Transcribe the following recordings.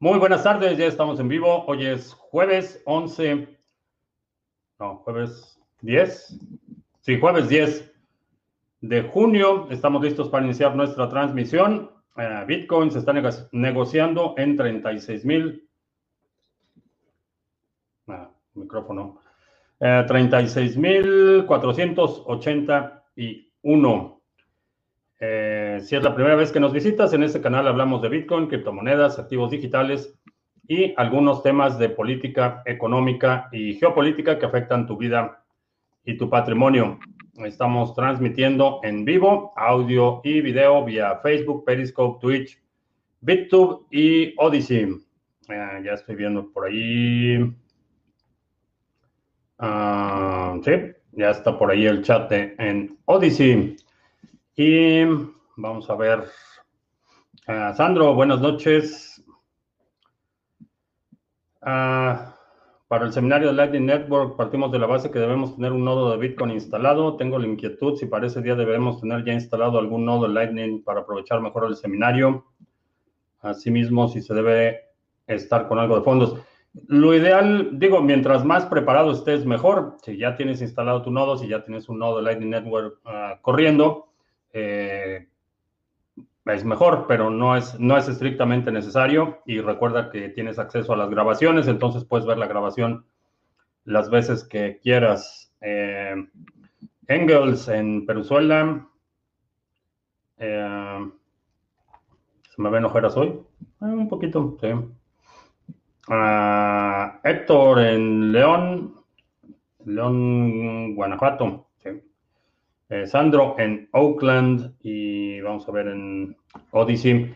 Muy buenas tardes, ya estamos en vivo. Hoy es jueves 11, no, jueves 10. Sí, jueves 10 de junio. Estamos listos para iniciar nuestra transmisión. Uh, Bitcoin se está negociando en 36 mil. Ah, micrófono. Uh, 36 mil 481. Eh, si es la primera vez que nos visitas, en este canal hablamos de Bitcoin, criptomonedas, activos digitales y algunos temas de política económica y geopolítica que afectan tu vida y tu patrimonio. Estamos transmitiendo en vivo audio y video vía Facebook, Periscope, Twitch, BitTube y Odyssey. Eh, ya estoy viendo por ahí. Uh, sí, ya está por ahí el chat en Odyssey. Y vamos a ver. Uh, Sandro, buenas noches. Uh, para el seminario de Lightning Network partimos de la base que debemos tener un nodo de Bitcoin instalado. Tengo la inquietud si para ese día debemos tener ya instalado algún nodo de Lightning para aprovechar mejor el seminario. Asimismo, si se debe estar con algo de fondos. Lo ideal, digo, mientras más preparado estés, mejor. Si ya tienes instalado tu nodo, si ya tienes un nodo de Lightning Network uh, corriendo, eh, es mejor, pero no es, no es estrictamente necesario. Y recuerda que tienes acceso a las grabaciones, entonces puedes ver la grabación las veces que quieras. Eh, Engels en Peruzuela. Eh, ¿Se me ven ojeras hoy? Eh, un poquito, sí. Uh, Héctor en León. León, Guanajuato. Eh, Sandro en Oakland y vamos a ver en Odyssey.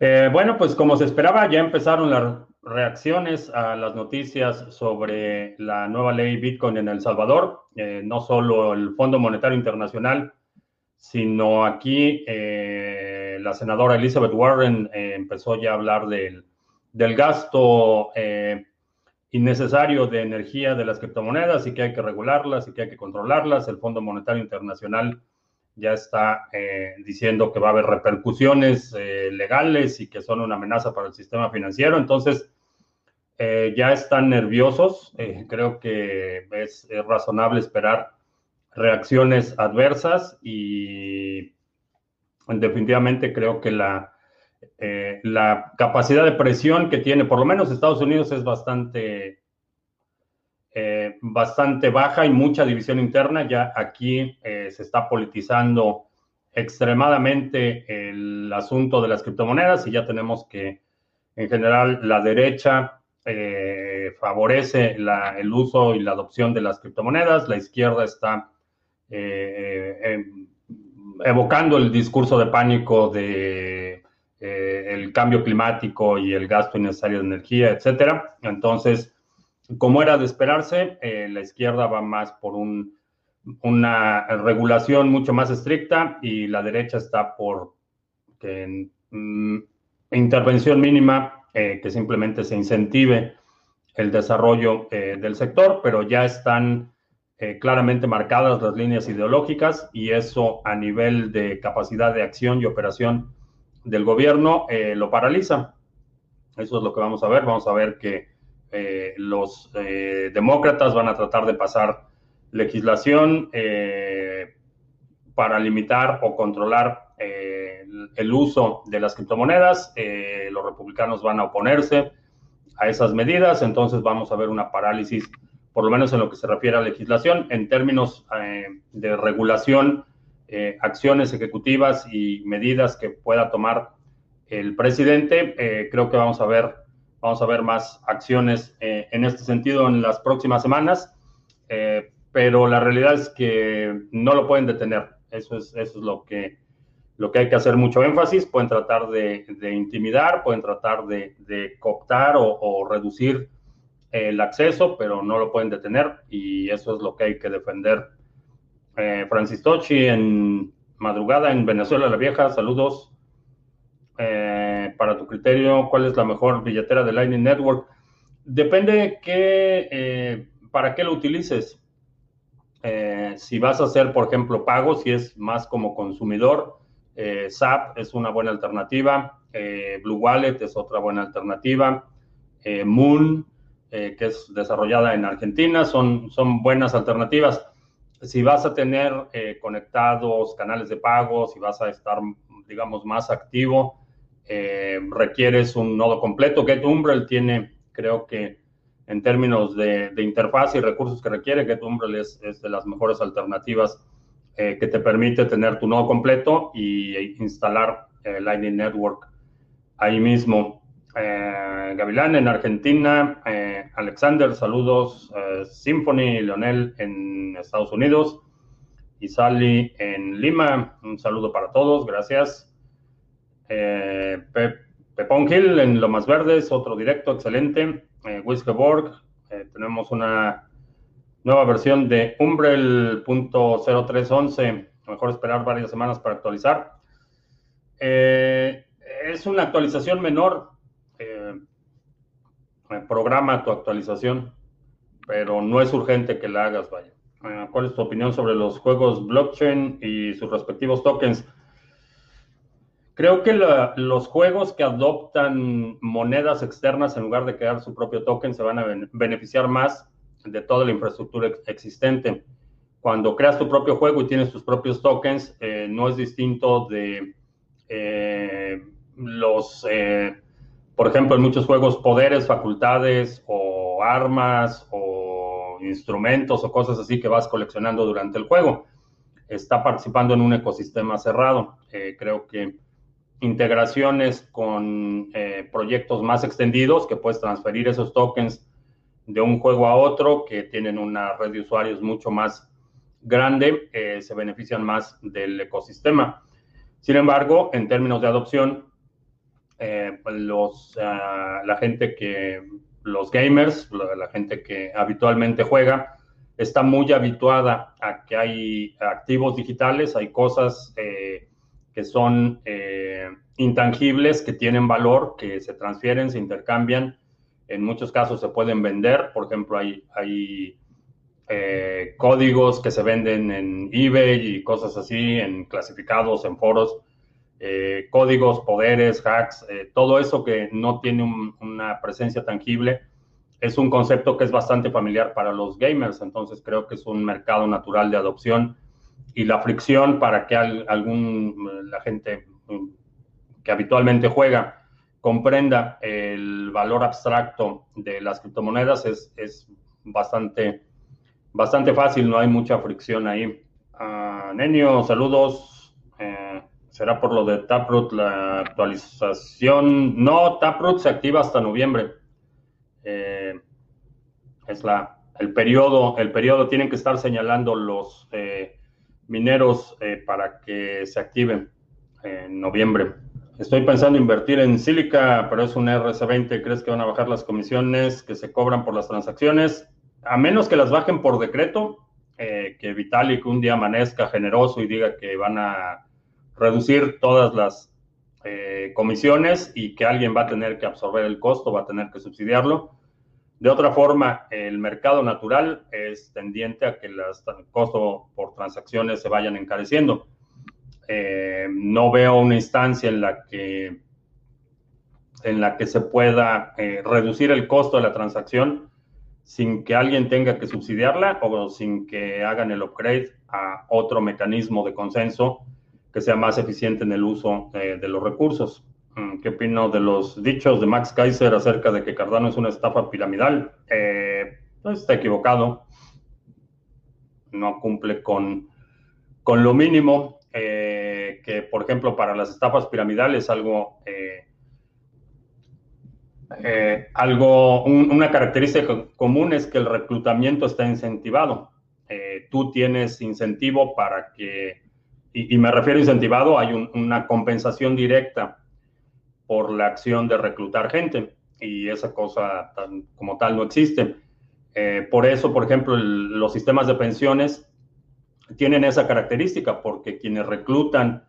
Eh, bueno, pues como se esperaba, ya empezaron las reacciones a las noticias sobre la nueva ley Bitcoin en El Salvador. Eh, no solo el Fondo Monetario Internacional, sino aquí la senadora Elizabeth Warren empezó ya a hablar del, del gasto innecesario de energía de las criptomonedas y que hay que regularlas y que hay que controlarlas. El Fondo Monetario Internacional ya está eh, diciendo que va a haber repercusiones eh, legales y que son una amenaza para el sistema financiero. Entonces, eh, ya están nerviosos. creo que es, es, razonable esperar reacciones adversas y definitivamente creo que la, eh, la capacidad de presión que tiene, por lo menos Estados Unidos, es bastante, eh, bastante baja y mucha división interna. Ya aquí eh, se está politizando extremadamente el asunto de las criptomonedas y ya tenemos que, en general, la derecha favorece el uso y la adopción de las criptomonedas, la izquierda está evocando el discurso de pánico de eh, el cambio climático y el gasto innecesario de energía, etcétera. Entonces, como era de esperarse, eh, la izquierda va más por un, una regulación mucho más estricta y la derecha está por mm, intervención mínima eh, que simplemente se incentive el desarrollo del sector, pero ya están claramente marcadas las líneas ideológicas y eso a nivel de capacidad de acción y operación del gobierno eh, lo paraliza. Eso es lo que vamos a ver. Vamos a ver que eh, los eh, demócratas van a tratar de pasar legislación para limitar o controlar el, uso de las criptomonedas. los republicanos van a oponerse a esas medidas. Entonces vamos a ver una parálisis, por lo menos en lo que se refiere a legislación, en términos de regulación eh, acciones ejecutivas y medidas que pueda tomar el presidente. Eh, creo que vamos a ver, vamos a ver más acciones eh, en este sentido en las próximas semanas, eh, pero la realidad es que no lo pueden detener. Eso es, eso es lo que lo que hay que hacer mucho énfasis, pueden tratar de, de intimidar, pueden tratar de, de cooptar o, o, reducir el acceso, pero no lo pueden detener y eso es lo que hay que defender eh, Francis en madrugada en Venezuela la Vieja, saludos. Eh, para tu criterio, ¿cuál es la mejor billetera de Lightning Network? Depende qué, eh, para qué lo utilices. Eh, si vas a hacer, por ejemplo, pagos, si es más como consumidor, SAP es una buena alternativa. Blue Wallet es otra buena alternativa. Moon, que es desarrollada en Argentina, son, son buenas alternativas. Si vas a tener conectados canales de pago, si vas a estar, digamos, más activo, requieres un nodo completo. GetUmbrel tiene, creo que en términos de, interfaz y recursos que requiere, GetUmbrel es, es de las mejores alternativas eh, que te permite tener tu nodo completo y instalar eh, Lightning Network ahí mismo. Eh, Gavilán en Argentina, Alexander, saludos, Symphony, Leonel en Estados Unidos y Sally en Lima, un saludo para todos, gracias. Pepón Hill en Lomas Verdes, otro directo, excelente eh, eh, tenemos una nueva versión de Umbrel.0311. Mejor esperar varias semanas para actualizar. Eh, es una actualización menor. Eh, programa tu actualización, pero no es urgente que la hagas, vaya. ¿Cuál es tu opinión sobre los juegos blockchain y sus respectivos tokens? Creo que los juegos que adoptan monedas externas en lugar de crear su propio token se van a beneficiar más de toda la infraestructura existente. Cuando creas tu propio juego y tienes tus propios tokens, eh, no es distinto de eh, los, eh, por ejemplo, en muchos juegos, poderes, facultades o armas o instrumentos o cosas así que vas coleccionando durante el juego. Está participando en un ecosistema cerrado. creo que integraciones con eh, proyectos más extendidos que puedes transferir esos tokens de un juego a otro que tienen una red de usuarios mucho más grande, eh, se benefician más del ecosistema. Sin embargo, en términos de adopción, eh, los, ah, la gente que, los gamers, la gente que habitualmente juega, está muy habituada a que hay activos digitales, hay cosas que son eh, intangibles, que tienen valor, que se transfieren, se intercambian. En muchos casos se pueden vender. Por ejemplo, hay, hay eh, códigos que se venden en eBay y cosas así, en clasificados, en foros. Eh, códigos, poderes, hacks, todo eso que no tiene una presencia tangible, es un concepto que es bastante familiar para los gamers. Entonces creo que es un mercado natural de adopción y la fricción para que algún, la gente que habitualmente juega comprenda el valor abstracto de las criptomonedas es, es bastante, bastante fácil, no hay mucha fricción ahí. Uh, Nenio, saludos. ¿Será por lo de Taproot la actualización? No, Taproot se activa hasta noviembre. Eh, es la, el periodo, el periodo, tienen que estar señalando los, eh, mineros eh, para que se activen en noviembre. Estoy pensando invertir en Silica, pero es un RC20. ¿Crees que van a bajar las comisiones que se cobran por las transacciones? A menos que las bajen por decreto, que Vitalik un día amanezca generoso y diga que van a reducir todas las eh, comisiones y que alguien va a tener que absorber el costo, va a tener que subsidiarlo. De otra forma, el mercado natural es tendiente a que el costo por transacciones se vayan encareciendo. Eh, no veo una instancia en la que, en la que se pueda eh, reducir el costo de la transacción sin que alguien tenga que subsidiarla o sin que hagan el upgrade a otro mecanismo de consenso que sea más eficiente en el uso eh, de los recursos. Mm, ¿Qué opino de los dichos de Max Kaiser acerca de que Cardano es una estafa piramidal? Eh, pues está equivocado. No cumple con, con lo mínimo eh, que, por ejemplo, para las estafas piramidales algo, eh, algo una característica común es que el reclutamiento está incentivado. tú tienes incentivo para que, y, me refiero a incentivado, hay una compensación directa por la acción de reclutar gente y esa cosa como tal no existe. Eh, por eso, por ejemplo, los sistemas de pensiones tienen esa característica porque quienes reclutan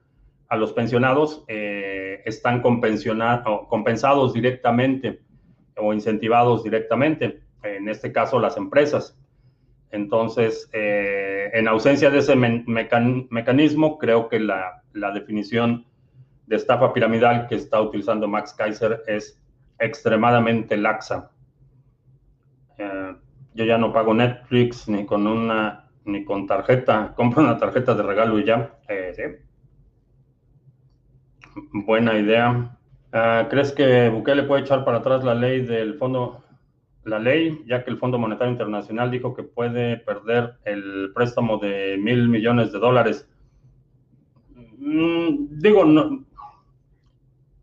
a los pensionados eh, están compensados directamente o incentivados directamente, en este caso las empresas. Entonces, eh, en ausencia de ese mecanismo, creo que la, definición de estafa piramidal que está utilizando Max Kaiser es extremadamente laxa. Eh, yo ya no pago Netflix ni con una ni con tarjeta, compro una tarjeta de regalo y ya. Eh, Buena idea. Ah, ¿Crees que Bukele puede echar para atrás la ley del fondo la ley, ya que el Fondo Monetario Internacional dijo que puede perder el préstamo de mil millones de dólares. Mm, digo, no,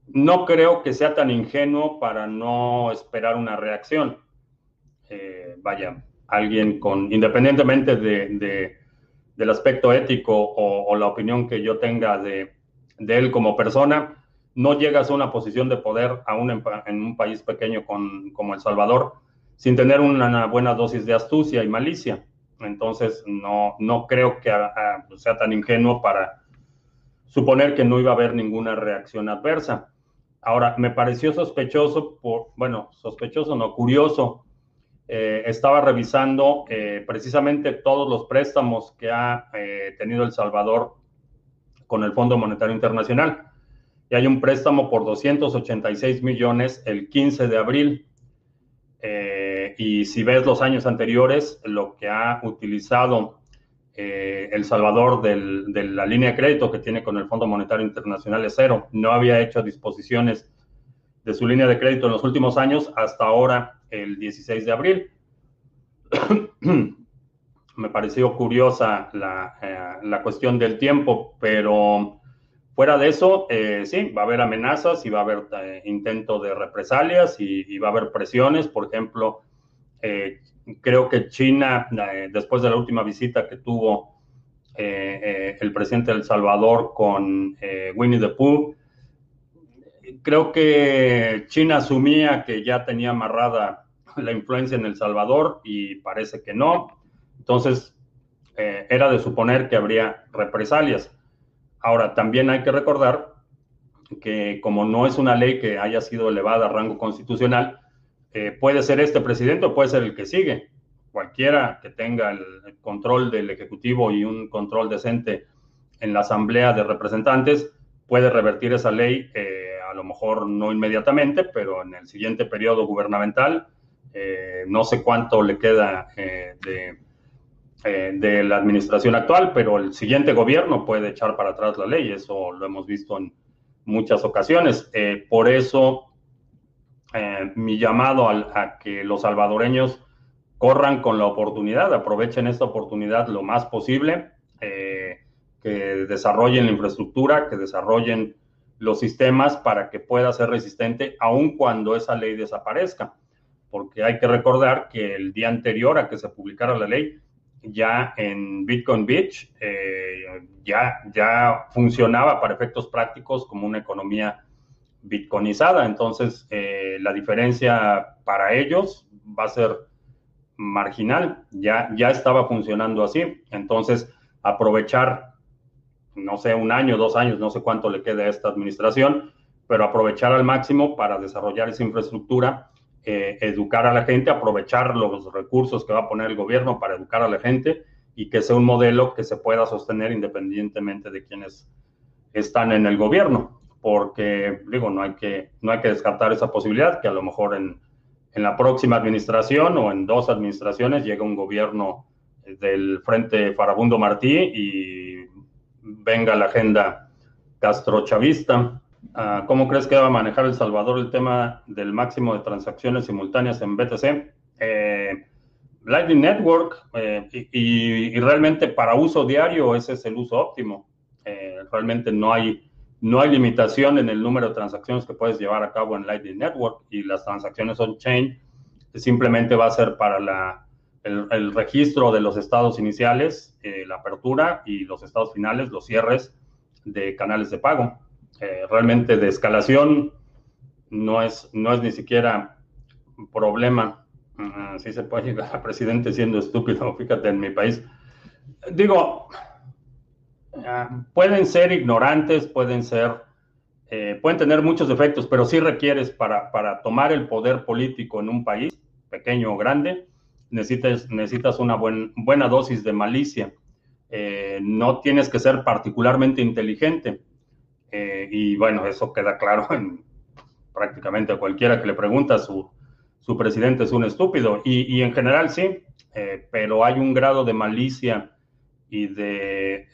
no creo que sea tan ingenuo para no esperar una reacción. Eh, vaya, alguien con, independientemente de, del aspecto ético o, la opinión que yo tenga de, él como persona, no llegas a una posición de poder aún en, en un país pequeño con, como El Salvador sin tener una buena dosis de astucia y malicia. Entonces, no, no creo que ah, ah, sea tan ingenuo para suponer que no iba a haber ninguna reacción adversa. Ahora, me pareció sospechoso, por, bueno, sospechoso, no, curioso. Eh, estaba revisando eh, precisamente todos los préstamos que ha eh, tenido El Salvador con el Fondo Monetario Internacional. Y hay un préstamo por 286 millones el 15 de abril y si ves los años anteriores, lo que ha utilizado eh, El Salvador de la línea de crédito que tiene con el Fondo Monetario Internacional es cero. No había hecho disposiciones de su línea de crédito en los últimos años hasta ahora, el 16 de abril. Me pareció curiosa la, eh, cuestión del tiempo, pero Fuera de eso, eh, sí, va a haber amenazas y va a haber eh, intento de represalias y, va a haber presiones. Por ejemplo, eh, creo que China, después de la última visita que tuvo el presidente de El Salvador con Winnie the Pooh, creo que China asumía que ya tenía amarrada la influencia en El Salvador y parece que no. Entonces, era de suponer que habría represalias. Ahora, también hay que recordar que como no es una ley que haya sido elevada a rango constitucional, eh, puede ser este presidente o puede ser el que sigue. Cualquiera que tenga el, control del Ejecutivo y un control decente en la Asamblea de Representantes puede revertir esa ley, eh, a lo mejor no inmediatamente, pero en el siguiente periodo gubernamental. Eh, no sé cuánto le queda de de la administración actual, pero el siguiente gobierno puede echar para atrás la ley, eso lo hemos visto en muchas ocasiones. Por eso, eh, mi llamado a, que los salvadoreños corran con la oportunidad, aprovechen esta oportunidad lo más posible, que desarrollen la infraestructura, que desarrollen los sistemas para que pueda ser resistente aun cuando esa ley desaparezca. Porque hay que recordar que el día anterior a que se publicara la ley, ya en Bitcoin Beach eh, ya, ya funcionaba para efectos prácticos como una economía bitcoinizada. Entonces, eh, la diferencia para ellos va a ser marginal. Ya, ya estaba funcionando así. Entonces, aprovechar, no sé, un año, dos años, no sé cuánto le queda a esta administración, pero aprovechar al máximo para desarrollar esa infraestructura eh, educar a la gente, aprovechar los recursos que va a poner el gobierno para educar a la gente y que sea un modelo que se pueda sostener independientemente de quienes están en el gobierno, porque digo, no hay que, no hay que descartar esa posibilidad que a lo mejor en, en la próxima administración o en dos administraciones llegue un gobierno del Frente Farabundo Martí y venga la agenda castrochavista. Ah, ¿Cómo crees que va a manejar El Salvador el tema del máximo de transacciones simultáneas en BTC? Eh, Lightning Network eh, y, realmente para uso diario ese es el uso óptimo. Eh, realmente no hay, no hay limitación en el número de transacciones que puedes llevar a cabo en Lightning Network y las transacciones on-chain simplemente va a ser para la, el, registro de los estados iniciales, la apertura y los estados finales, los cierres de canales de pago. Eh, realmente de escalación no es, no es ni siquiera problema. si se puede llegar a presidente siendo estúpido, fíjate, en mi país. Digo, ah, pueden ser ignorantes, pueden ser, eh, pueden tener muchos defectos, pero sí requieres para, para tomar el poder político en un país, pequeño o grande, necesitas, necesitas una buena dosis de malicia. no tienes que ser particularmente inteligente. y bueno, eso queda claro en prácticamente cualquiera que le pregunta, su, su presidente es un estúpido. Y, en general sí, pero hay un grado de malicia y de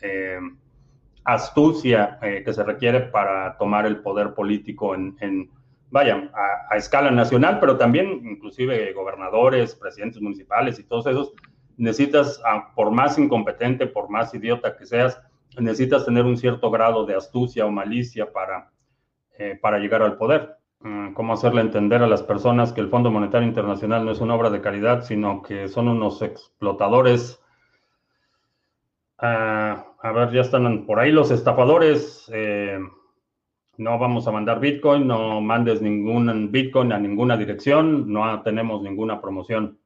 astucia eh, que se requiere para tomar el poder político en, vaya, a, escala nacional, pero también inclusive gobernadores, presidentes municipales y todos esos, necesitas, ah, por más incompetente, por más idiota que seas, necesitas tener un cierto grado de astucia o malicia para, eh, para llegar al poder. Mm, ¿Cómo hacerle entender a las personas que el Fondo Monetario Internacional no es una obra de caridad, sino que son unos explotadores A ver, ya están por ahí los estafadores. Eh, no vamos a mandar Bitcoin, no mandes ningún Bitcoin a ninguna dirección, no tenemos ninguna promoción.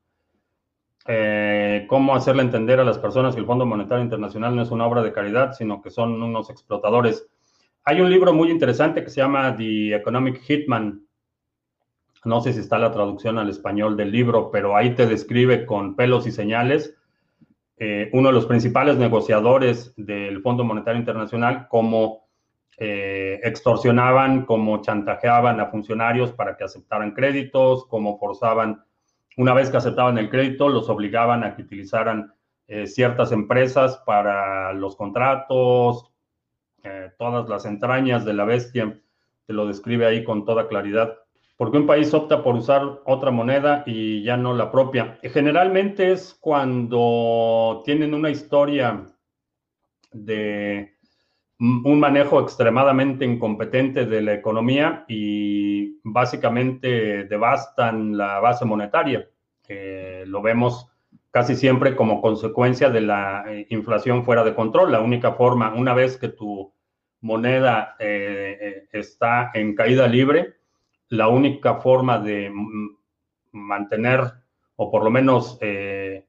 Eh, ¿Cómo hacerle entender a las personas que el Fondo Monetario Internacional no es una obra de caridad, sino que son unos explotadores? Hay un libro muy interesante que se llama The Economic Hitman. No sé si está la traducción al español del libro, pero ahí te describe con pelos y señales eh, uno de los principales negociadores del Fondo Monetario Internacional, cómo eh, extorsionaban, cómo chantajeaban a funcionarios para que aceptaran créditos, cómo forzaban, una vez que aceptaban el crédito, los obligaban a que utilizaran eh, ciertas empresas para los contratos, todas las entrañas de la bestia, te lo describe ahí con toda claridad. ¿Por qué un país opta por usar otra moneda y ya no la propia? Generalmente es cuando tienen una historia de un manejo extremadamente incompetente de la economía y básicamente devastan la base monetaria. lo vemos casi siempre como consecuencia de la eh, inflación fuera de control. La única forma, una vez que tu moneda eh, eh, está en caída libre, la única forma de mantener o por lo menos eh,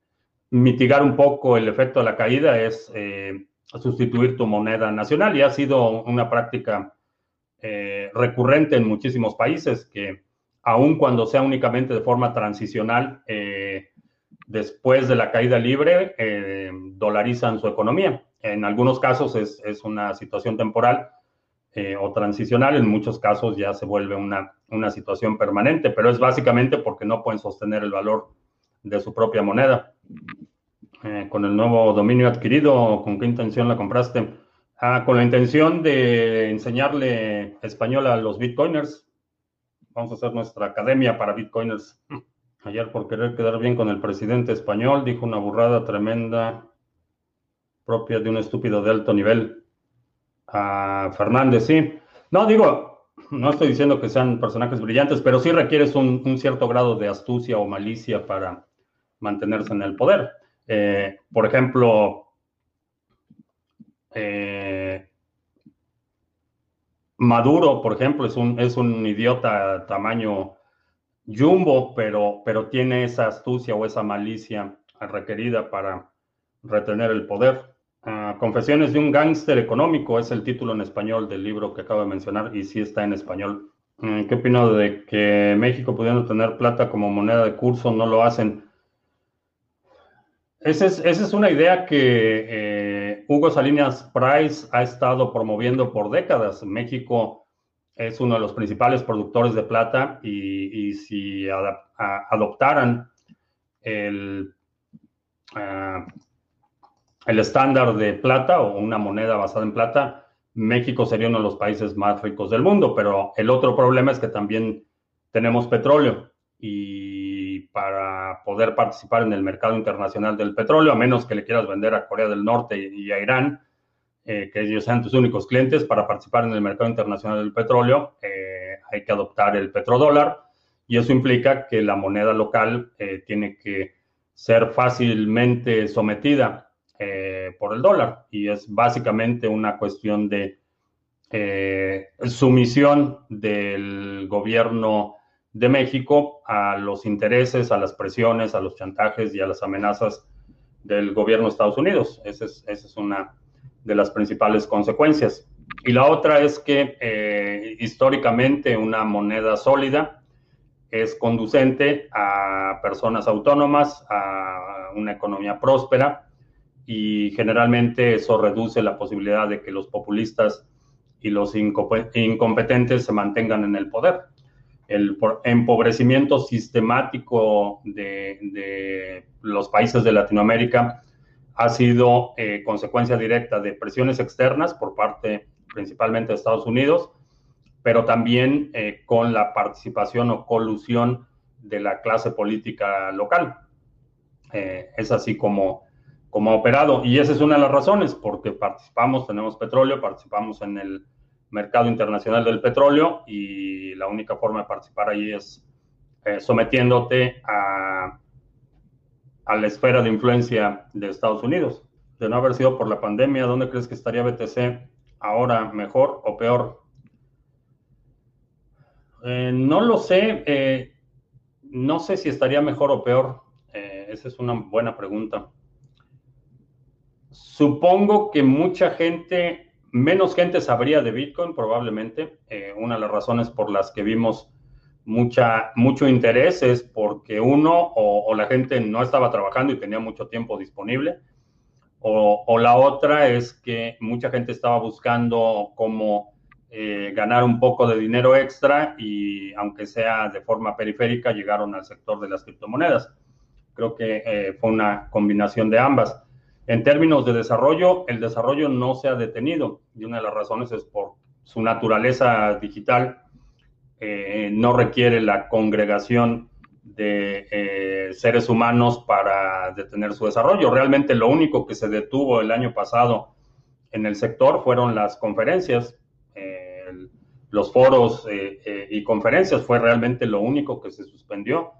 mitigar un poco el efecto de la caída es eh, sustituir tu moneda nacional y ha sido una práctica eh, recurrente en muchísimos países que aun cuando sea únicamente de forma transicional, después de la caída libre, dolarizan su economía. En algunos casos es, es una situación temporal, eh, o transicional, en muchos casos ya se vuelve una, una situación permanente, pero es básicamente porque no pueden sostener el valor de su propia moneda. Eh, con el nuevo dominio adquirido, ¿con qué intención la compraste? Ah, con la intención de enseñarle español a los bitcoiners. Vamos a hacer nuestra academia para bitcoiners. Ayer por querer quedar bien con el presidente español dijo una burrada tremenda propia de un estúpido de alto nivel Fernández, sí. No, digo, no estoy diciendo que sean personajes brillantes, pero sí requieres un, cierto grado de astucia o malicia para mantenerse en el poder. Eh, por ejemplo, eh, Maduro, por ejemplo, es un, es un idiota tamaño jumbo, pero, pero tiene esa astucia o esa malicia requerida para retener el poder. Ah, Confesiones de un gángster económico es el título en español del libro que acabo de mencionar y sí está en español. Mm, ¿Qué opino de que México pudiendo tener plata como moneda de curso no lo hacen? Esa es, una idea que eh, Hugo Salinas Price ha estado promoviendo por décadas. México es uno de los principales productores de plata y, si adoptaran el ah, el estándar de plata o una moneda basada en plata, México sería uno de los países más ricos del mundo, pero el otro problema es que también tenemos petróleo y para poder participar en el mercado internacional del petróleo, a menos que le quieras vender a Corea del Norte y a Irán, eh, que ellos sean tus únicos clientes, para participar en el mercado internacional del petróleo, eh, hay que adoptar el petrodólar y eso implica que la moneda local eh, tiene que ser fácilmente sometida eh, por el dólar y es básicamente una cuestión de eh, sumisión del gobierno de México a los intereses, a las presiones, a los chantajes y a las amenazas del gobierno de Estados Unidos. Esa es, una de las principales consecuencias. Y la otra es que eh, históricamente una moneda sólida es conducente a personas autónomas, a una economía próspera y generalmente eso reduce la posibilidad de que los populistas y los incompetentes se mantengan en el poder. El empobrecimiento sistemático de, los países de Latinoamérica ha sido eh, consecuencia directa de presiones externas por parte principalmente de Estados Unidos, pero también eh, con la participación o colusión de la clase política local. Eh, es así como como ha operado. Y esa es una de las razones, porque participamos, tenemos petróleo, participamos en el mercado internacional del petróleo y la única forma de participar ahí es eh, sometiéndote a, la esfera de influencia de Estados Unidos. De no haber sido por la pandemia, ¿dónde crees que estaría BTC ahora, mejor o peor? Eh, no lo sé. Eh, no sé si estaría mejor o peor. esa es una buena pregunta. Supongo que mucha gente, menos gente sabría de Bitcoin probablemente. Eh, una de las razones por las que vimos mucha, mucho interés es porque uno o, la gente no estaba trabajando y tenía mucho tiempo disponible. O, la otra es que mucha gente estaba buscando cómo eh, ganar un poco de dinero extra y aunque sea de forma periférica, llegaron al sector de las criptomonedas. Creo que eh, fue una combinación de ambas. En términos de desarrollo, el desarrollo no se ha detenido y una de las razones es por su naturaleza digital. Eh, no requiere la congregación de eh, seres humanos para detener su desarrollo. Realmente lo único que se detuvo el año pasado en el sector fueron las conferencias, eh, los foros y conferencias fue realmente lo único que se suspendió.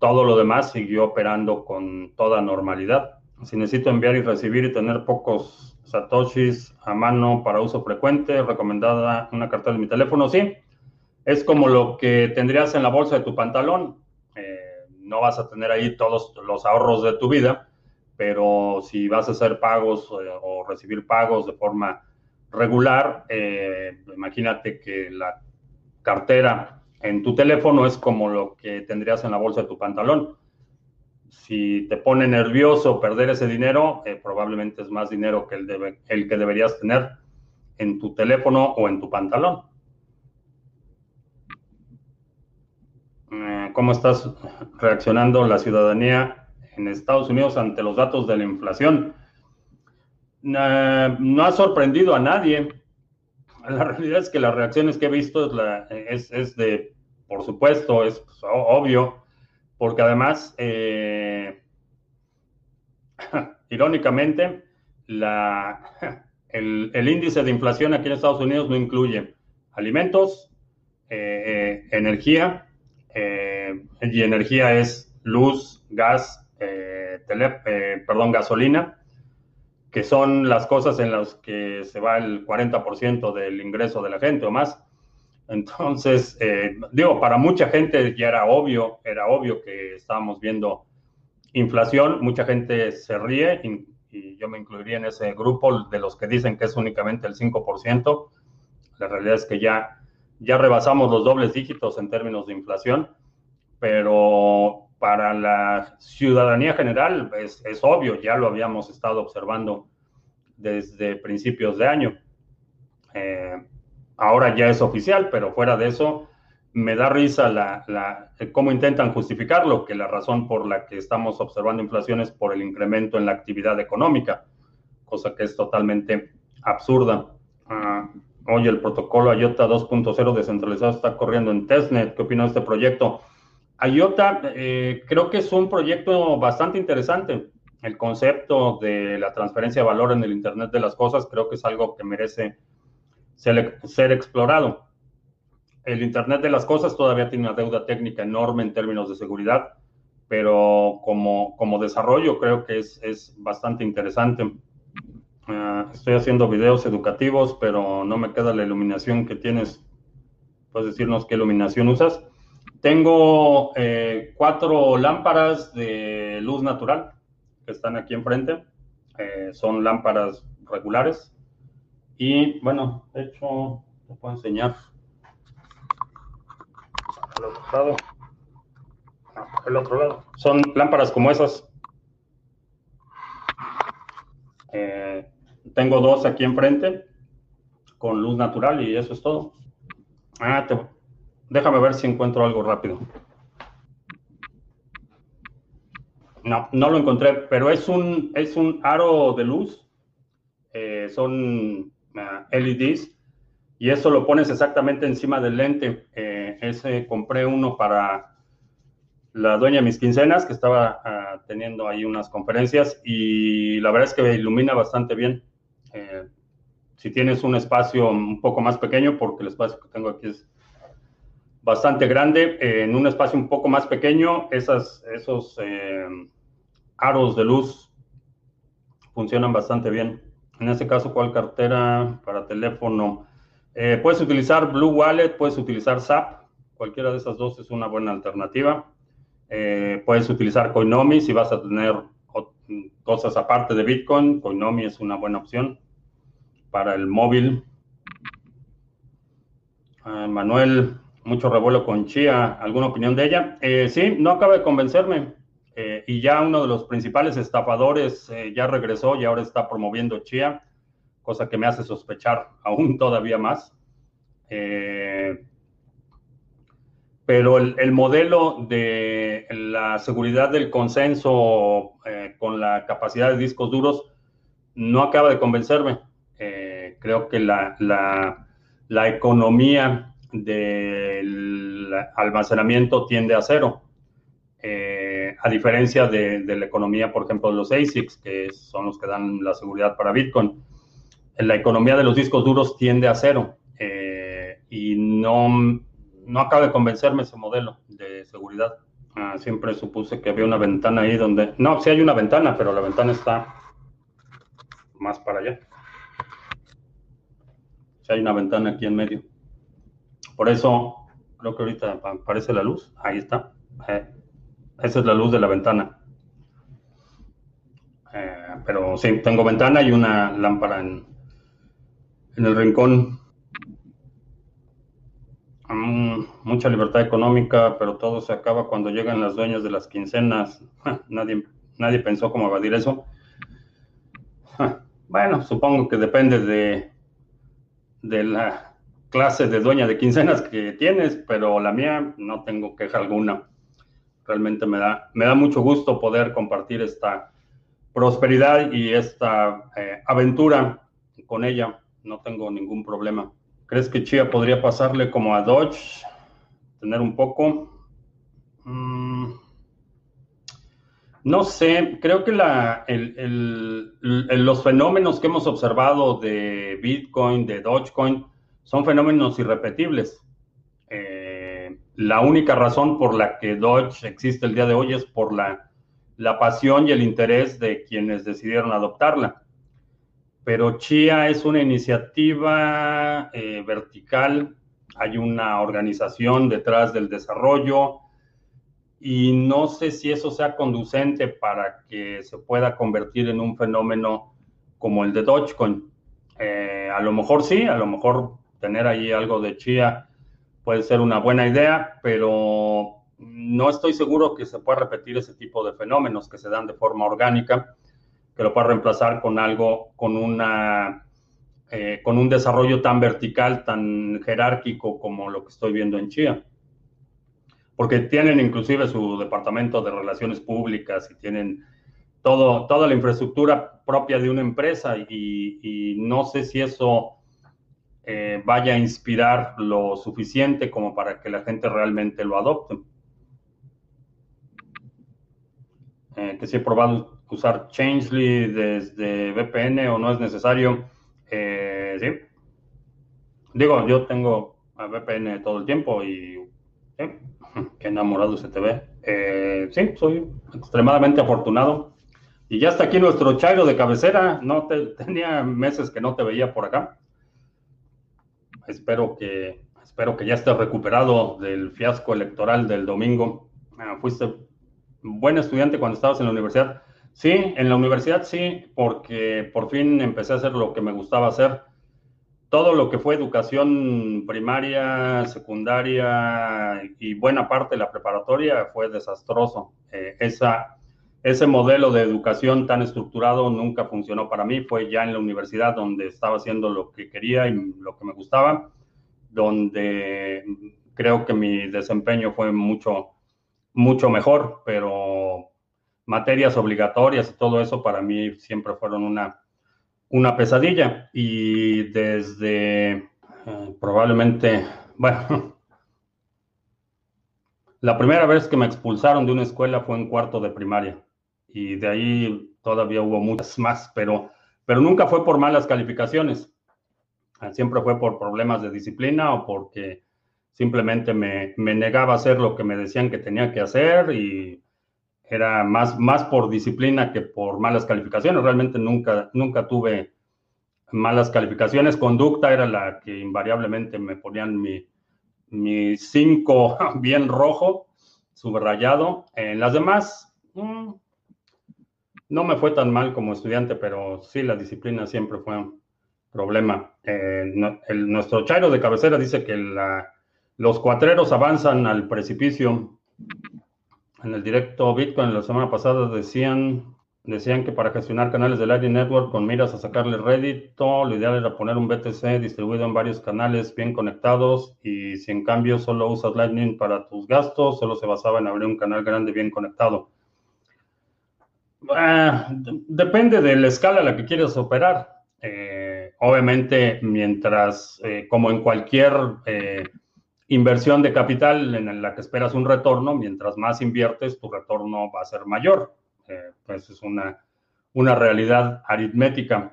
Todo lo demás siguió operando con toda normalidad si necesito enviar y recibir y tener pocos satoshis a mano para uso frecuente, recomendada una cartera de mi teléfono, sí. Es como lo que tendrías en la bolsa de tu pantalón. Eh, no vas a tener ahí todos los ahorros de tu vida, pero si vas a hacer pagos eh, o recibir pagos de forma regular, eh, imagínate que la cartera en tu teléfono es como lo que tendrías en la bolsa de tu pantalón si te pone nervioso perder ese dinero, eh, probablemente es más dinero que el, que deberías tener en tu teléfono o en tu pantalón. Eh, ¿Cómo estás reaccionando la ciudadanía en Estados Unidos ante los datos de la inflación? no ha sorprendido a nadie. La realidad es que las reacciones que he visto es, es, de, por supuesto, es pues, obvio, porque además, eh, irónicamente, el, índice de inflación aquí en Estados Unidos no incluye alimentos, eh, energía, eh, y energía es luz, gas, perdón, gasolina, que son las cosas en las que se va el 40% del ingreso de la gente o más. Entonces, eh, digo, para mucha gente ya era obvio, era obvio que estábamos viendo inflación, mucha gente se ríe y, yo me incluiría en ese grupo de los que dicen que es únicamente el 5%. La realidad es que ya, ya rebasamos los dobles dígitos en términos de inflación, pero para la ciudadanía general es, es obvio, ya lo habíamos estado observando desde principios de año. Eh, ahora ya es oficial, pero fuera de eso, me da risa la, cómo intentan justificarlo, que la razón por la que estamos observando inflación es por el incremento en la actividad económica, cosa que es totalmente absurda. Ah, oye, el protocolo IOTA 2.0 descentralizado está corriendo en testnet. ¿Qué opina de este proyecto? IOTA eh, creo que es un proyecto bastante interesante. El concepto de la transferencia de valor en el Internet de las Cosas creo que es algo que merece ser, explorado. El Internet de las Cosas todavía tiene una deuda técnica enorme en términos de seguridad, pero como, como desarrollo creo que es, es bastante interesante. Ah, estoy haciendo videos educativos, pero no me queda la iluminación que tienes. ¿Puedes decirnos qué iluminación usas? Tengo eh, cuatro lámparas de luz natural que están aquí enfrente. Eh, son lámparas regulares, y bueno, de hecho, te puedo enseñar. el otro lado. Son lámparas como esas. Eh, tengo dos aquí enfrente con luz natural y eso es todo. Ah, déjame ver si encuentro algo rápido. No, no lo encontré, pero es un, es un aro de luz. Eh, son LEDs y eso lo pones exactamente encima del lente. Eh, ese compré uno para la dueña de mis quincenas, que estaba ah, teniendo ahí unas conferencias y la verdad es que ilumina bastante bien. Eh, si tienes un espacio un poco más pequeño, porque el espacio que tengo aquí es bastante grande, eh, en un espacio un poco más pequeño, esas, esos aros de luz funcionan bastante bien. En este caso, ¿cuál cartera para teléfono? puedes utilizar Blue Wallet, puedes utilizar SAP, cualquiera de esas dos es una buena alternativa. Eh, puedes utilizar Coinomi si vas a tener cosas aparte de Bitcoin. Coinomi es una buena opción para el móvil. Ah, Manuel, mucho revuelo con Chia. ¿Alguna opinión de ella? Eh, sí, no acaba de convencerme. Eh, y ya uno de los principales estafadores ya regresó y ahora está promoviendo Chia, cosa que me hace sospechar aún todavía más. Eh, pero el, modelo de la seguridad del consenso eh, con la capacidad de discos duros no acaba de convencerme. Eh, creo que la, la, economía del almacenamiento tiende a cero, eh, a diferencia de, de, la economía, por ejemplo, de los ASICs, que son los que dan la seguridad para Bitcoin. La economía de los discos duros tiende a cero y no no acaba de convencerme ese modelo de seguridad. Ah, siempre supuse que había una ventana ahí donde... No, sí hay una ventana, pero la ventana está más para allá. Sí hay una ventana aquí en medio. Por eso creo que ahorita aparece la luz. Ahí está. Eh, esa es la luz de la ventana. Eh, pero sí, tengo ventana y una lámpara en, en el rincón Mm, mucha libertad económica, pero todo se acaba cuando llegan las dueñas de las quincenas. nadie, nadie pensó cómo evadir eso. bueno, supongo que depende de, de la clase de dueña de quincenas que tienes, pero la mía no tengo queja alguna. Realmente me da, me da mucho gusto poder compartir esta prosperidad y esta eh, aventura con ella. No tengo ningún problema. ¿Crees que Chia podría pasarle como a Dodge? Tener un poco. Mm, no sé, creo que la, los fenómenos que hemos observado de Bitcoin, de Dogecoin, son fenómenos irrepetibles. La única razón por la que Doge existe el día de hoy es por la, la pasión y el interés de quienes decidieron adoptarla pero Chia es una iniciativa eh, vertical, hay una organización detrás del desarrollo y no sé si eso sea conducente para que se pueda convertir en un fenómeno como el de Dogecoin. Eh, a lo mejor sí, a lo mejor tener ahí algo de Chia puede ser una buena idea, pero no estoy seguro que se pueda repetir ese tipo de fenómenos que se dan de forma orgánica que lo pueda reemplazar con algo, con una, eh, con un desarrollo tan vertical, tan jerárquico como lo que estoy viendo en Chía. Porque tienen inclusive su departamento de relaciones públicas y tienen todo, toda la infraestructura propia de una empresa y, no sé si eso eh, vaya a inspirar lo suficiente como para que la gente realmente lo adopte. Eh, que si he probado usar Changely desde VPN o no es necesario. Eh, sí. Digo, yo tengo a VPN todo el tiempo y qué enamorado se te ve. Eh, sí, soy extremadamente afortunado. Y ya está aquí nuestro Chairo de cabecera. No te, tenía meses que no te veía por acá. Espero que, espero que ya estés recuperado del fiasco electoral del domingo. Ah, fuiste buen estudiante cuando estabas en la universidad. Sí, en la universidad sí, porque por fin empecé a hacer lo que me gustaba hacer. todo lo que fue educación primaria, secundaria y buena parte de la preparatoria fue desastroso. Eh, esa, ese modelo de educación tan estructurado nunca funcionó para mí. Fue ya en la universidad donde estaba haciendo lo que quería y lo que me gustaba, donde creo que mi desempeño fue mucho, mucho mejor, pero materias obligatorias y todo eso para mí siempre fueron una una pesadilla y desde eh, probablemente, bueno, la primera vez que me expulsaron de una escuela fue en cuarto de primaria y de ahí todavía hubo muchas más, pero, pero nunca fue por malas calificaciones, ah, siempre fue por problemas de disciplina o porque simplemente me, me negaba a hacer lo que me decían que tenía que hacer y era más, más por disciplina que por malas calificaciones. Realmente nunca, nunca tuve malas calificaciones. Conducta era la que invariablemente me ponían mi, mi cinco bien rojo, subrayado. En las demás, mm, no me fue tan mal como estudiante, pero sí, la disciplina siempre fue un problema. Eh, el, nuestro Chairo de cabecera dice que los cuatreros avanzan al precipicio en el directo Bitcoin la semana pasada decían, decían que para gestionar canales de Lightning Network con miras a sacarle rédito, lo ideal era poner un BTC distribuido en varios canales bien conectados y si en cambio solo usas Lightning para tus gastos, solo se basaba en abrir un canal grande bien conectado. Ah, depende de la escala a la que quieres operar. Eh, obviamente, mientras, eh, como en cualquier eh, inversión de capital en la que esperas un retorno, mientras más inviertes, tu retorno va a ser mayor. Eh, pues es una, una realidad aritmética,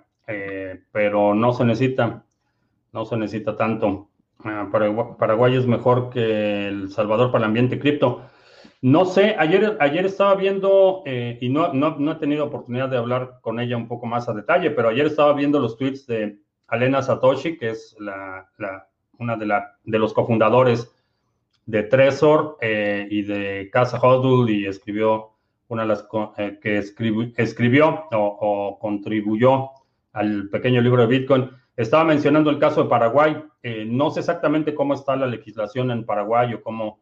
pero no se necesita, no se necesita tanto. Ah, Paraguay, es mejor que El Salvador para el ambiente cripto. No sé, ayer, ayer estaba viendo, eh, y no, no, no, he tenido oportunidad de hablar con ella un poco más a detalle, pero ayer estaba viendo los tweets de Alena Satoshi, que es la, una de, los cofundadores de Trezor eh, y de Casa Hodl y escribió una de las eh, que escribió o, contribuyó al pequeño libro de Bitcoin. Estaba mencionando el caso de Paraguay. Eh, no sé exactamente cómo está la legislación en Paraguay o cómo,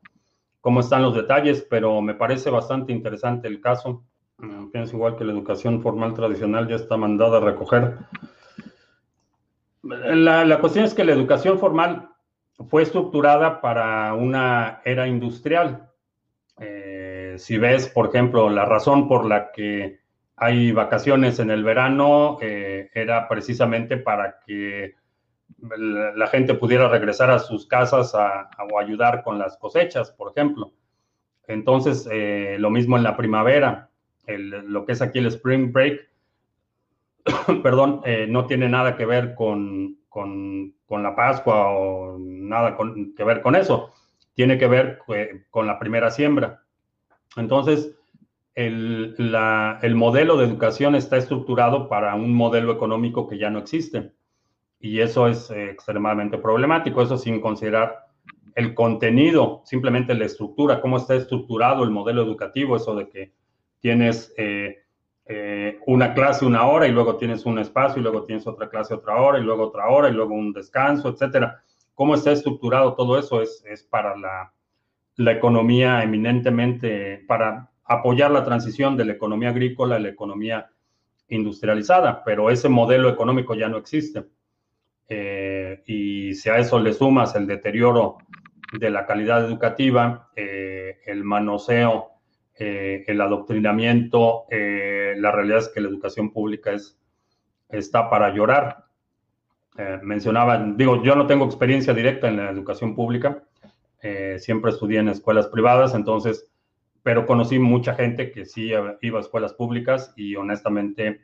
cómo están los detalles, pero me parece bastante interesante el caso. Pienso igual que la educación formal tradicional ya está mandada a recoger. La, la, cuestión es que la educación formal fue estructurada para una era industrial. Eh, si ves, por ejemplo, la razón por la que hay vacaciones en el verano eh, era precisamente para que la, gente pudiera regresar a sus casas a, o ayudar con las cosechas, por ejemplo. Entonces, eh, lo mismo en la primavera, lo que es aquí el Spring Break, perdón, no tiene nada que ver con, con, la Pascua o nada que ver con eso. Tiene que ver eh, con la primera siembra. Entonces, el, modelo de educación está estructurado para un modelo económico que ya no existe. Y eso es eh, extremadamente problemático. Eso sin considerar el contenido, simplemente la estructura, cómo está estructurado el modelo educativo, eso de que tienes eh, eh, una clase una hora y luego tienes un espacio y luego tienes otra clase otra hora y luego otra hora y luego un descanso, etcétera. ¿Cómo está estructurado todo eso? Es, es para la, la, economía eminentemente, para apoyar la transición de la economía agrícola a la economía industrializada, pero ese modelo económico ya no existe. Eh, y si a eso le sumas el deterioro de la calidad educativa, eh, el manoseo eh, el adoctrinamiento, la realidad es que la educación pública es, está para llorar. Mencionaba, digo, yo no tengo experiencia directa en la educación pública, siempre estudié en escuelas privadas, entonces, pero conocí mucha gente que sí iba a escuelas públicas y honestamente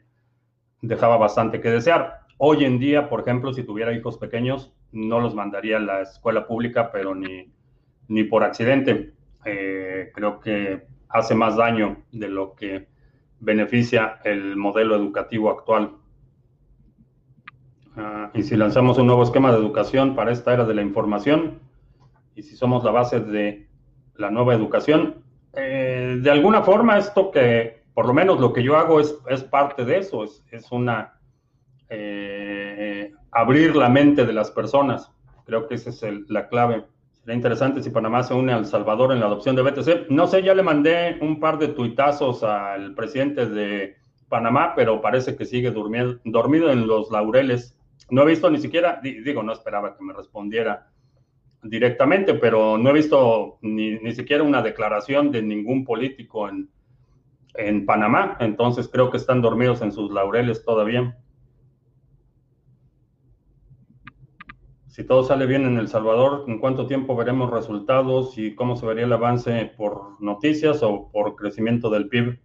dejaba bastante que desear. Hoy en día, por ejemplo, si tuviera hijos pequeños, no los mandaría a la escuela pública, pero ni, ni por accidente. creo que hace más daño de lo que beneficia el modelo educativo actual. Ah, y si lanzamos un nuevo esquema de educación para esta era de la información, y si somos la base de la nueva educación, eh, de alguna forma esto que, por lo menos lo que yo hago es, es parte de eso, es, es una... Eh, abrir la mente de las personas. Creo que esa es la clave. Sería interesante si Panamá se une a El Salvador en la adopción de BTC. No sé, ya le mandé un par de tuitazos al presidente de Panamá, pero parece que sigue durmiendo, dormido en los laureles. No he visto ni siquiera, digo, no esperaba que me respondiera directamente, pero no he visto ni, siquiera una declaración de ningún político en Panamá, entonces creo que están dormidos en sus laureles todavía. Si todo sale bien en El Salvador, ¿en cuánto tiempo veremos resultados y cómo se vería el avance por noticias o por crecimiento del PIB?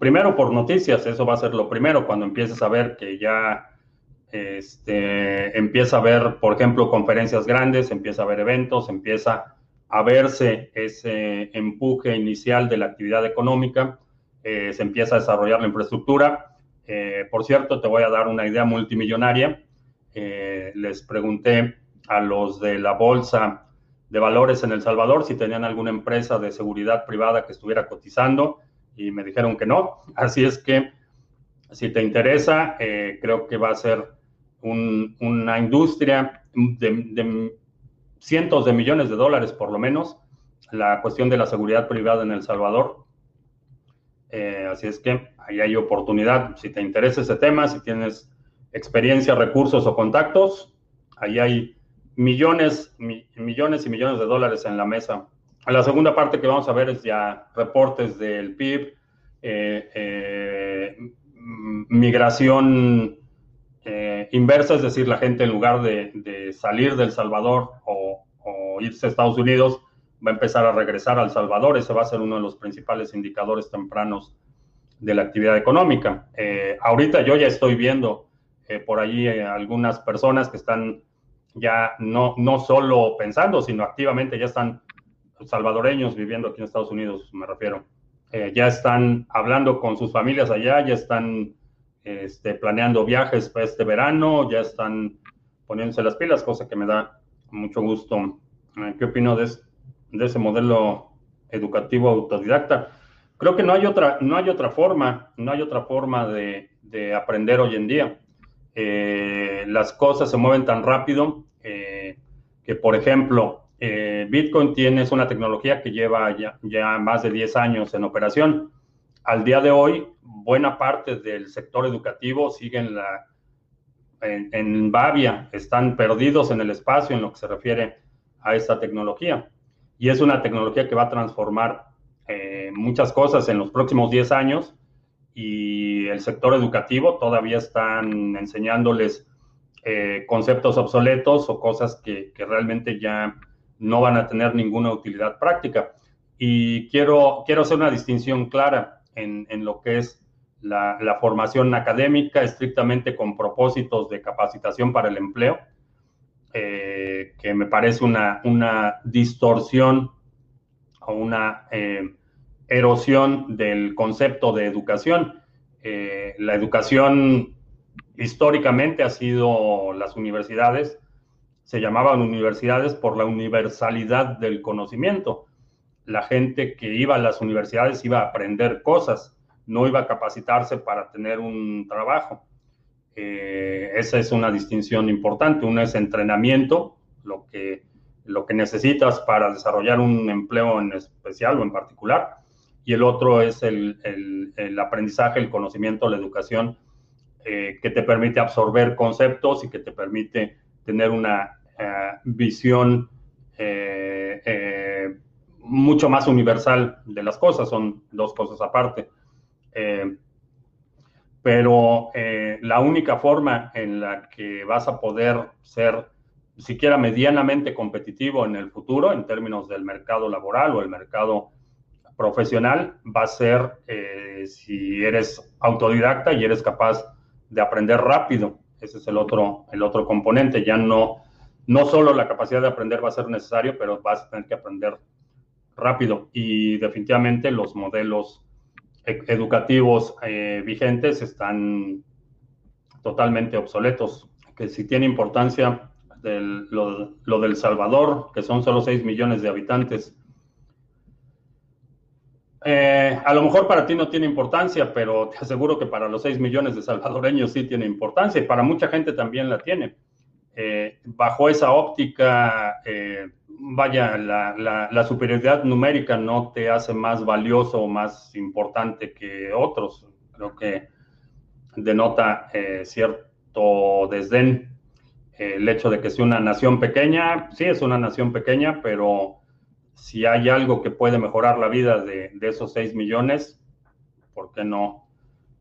Primero por noticias, eso va a ser lo primero, cuando empieces a ver que ya este, empieza a ver, por ejemplo, conferencias grandes, empieza a ver eventos, empieza a verse ese empuje inicial de la actividad económica, eh, se empieza a desarrollar la infraestructura. Eh, por cierto, te voy a dar una idea multimillonaria. Eh, les pregunté a los de la Bolsa de Valores en El Salvador si tenían alguna empresa de seguridad privada que estuviera cotizando y me dijeron que no. Así es que si te interesa, creo que va a ser una industria de cientos de millones de dólares por lo menos la cuestión de la seguridad privada en El Salvador. Eh, así es que ahí hay oportunidad. Si te interesa ese tema, si tienes experiencia, recursos o contactos, ahí hay millones, millones y millones de dólares en la mesa. La segunda parte que vamos a ver es ya reportes del PIB, eh, eh, migración eh, inversa, es decir, la gente en lugar de, salir del Salvador o, irse a Estados Unidos, va a empezar a regresar al Salvador. Ese va a ser uno de los principales indicadores tempranos de la actividad económica. Eh, ahorita yo ya estoy viendo eh, por allí algunas personas que están ya no, no solo pensando, sino activamente ya están salvadoreños viviendo aquí en Estados Unidos, me refiero. ya están hablando con sus familias allá, ya están este, planeando viajes para este verano, ya están poniéndose las pilas, cosa que me da mucho gusto. Eh, ¿Qué opino de, ese modelo educativo autodidacta? Creo que no hay otra, no hay otra forma, no hay otra forma de, aprender hoy en día. Eh, las cosas se mueven tan rápido eh, que, por ejemplo, Bitcoin tiene una tecnología que lleva ya, ya más de 10 años en operación al día de hoy, buena parte del sector educativo sigue en, la, en, Bavia, están perdidos en el espacio en lo que se refiere a esta tecnología. Y es una tecnología que va a transformar eh, muchas cosas en los próximos 10 años y el sector educativo todavía están enseñándoles eh, conceptos obsoletos o cosas que, que realmente ya no van a tener ninguna utilidad práctica. Y quiero, quiero hacer una distinción clara en, lo que es la, formación académica, estrictamente con propósitos de capacitación para el empleo, eh, que me parece una, una distorsión o una eh, erosión del concepto de educación. Eh, la educación históricamente ha sido las universidades, se llamaban universidades por la universalidad del conocimiento la gente que iba a las universidades iba a aprender cosas, no iba a capacitarse para tener un trabajo. Eh, esa es una distinción importante. Uno es entrenamiento, lo que, lo que necesitas para desarrollar un empleo en especial o en particular, y el otro es el, aprendizaje, el conocimiento, la educación, eh, que te permite absorber conceptos y que te permite tener una eh, visión mucho más universal de las cosas, son dos cosas aparte. Eh, pero eh, la única forma en la que vas a poder ser siquiera medianamente competitivo en el futuro en términos del mercado laboral o el mercado profesional va a ser eh, si eres autodidacta y eres capaz de aprender rápido. Ese es el otro, el otro componente. Ya no, no solo la capacidad de aprender va a ser necesario, pero vas a tener que aprender rápido y definitivamente los modelos e-, educativos eh, vigentes están totalmente obsoletos, que si tiene importancia lo, del Salvador, que son solo 6 millones de habitantes. Eh, a lo mejor para ti no tiene importancia, pero te aseguro que para los 6 millones de salvadoreños sí tiene importancia y para mucha gente también la tiene. Eh, bajo esa óptica, eh, vaya, la, superioridad numérica no te hace más valioso o más importante que otros. Creo que denota cierto desdén el hecho de que sea una nación pequeña. Sí, es una nación pequeña, pero si hay algo que puede mejorar la vida de, esos 6 millones, ¿por qué no?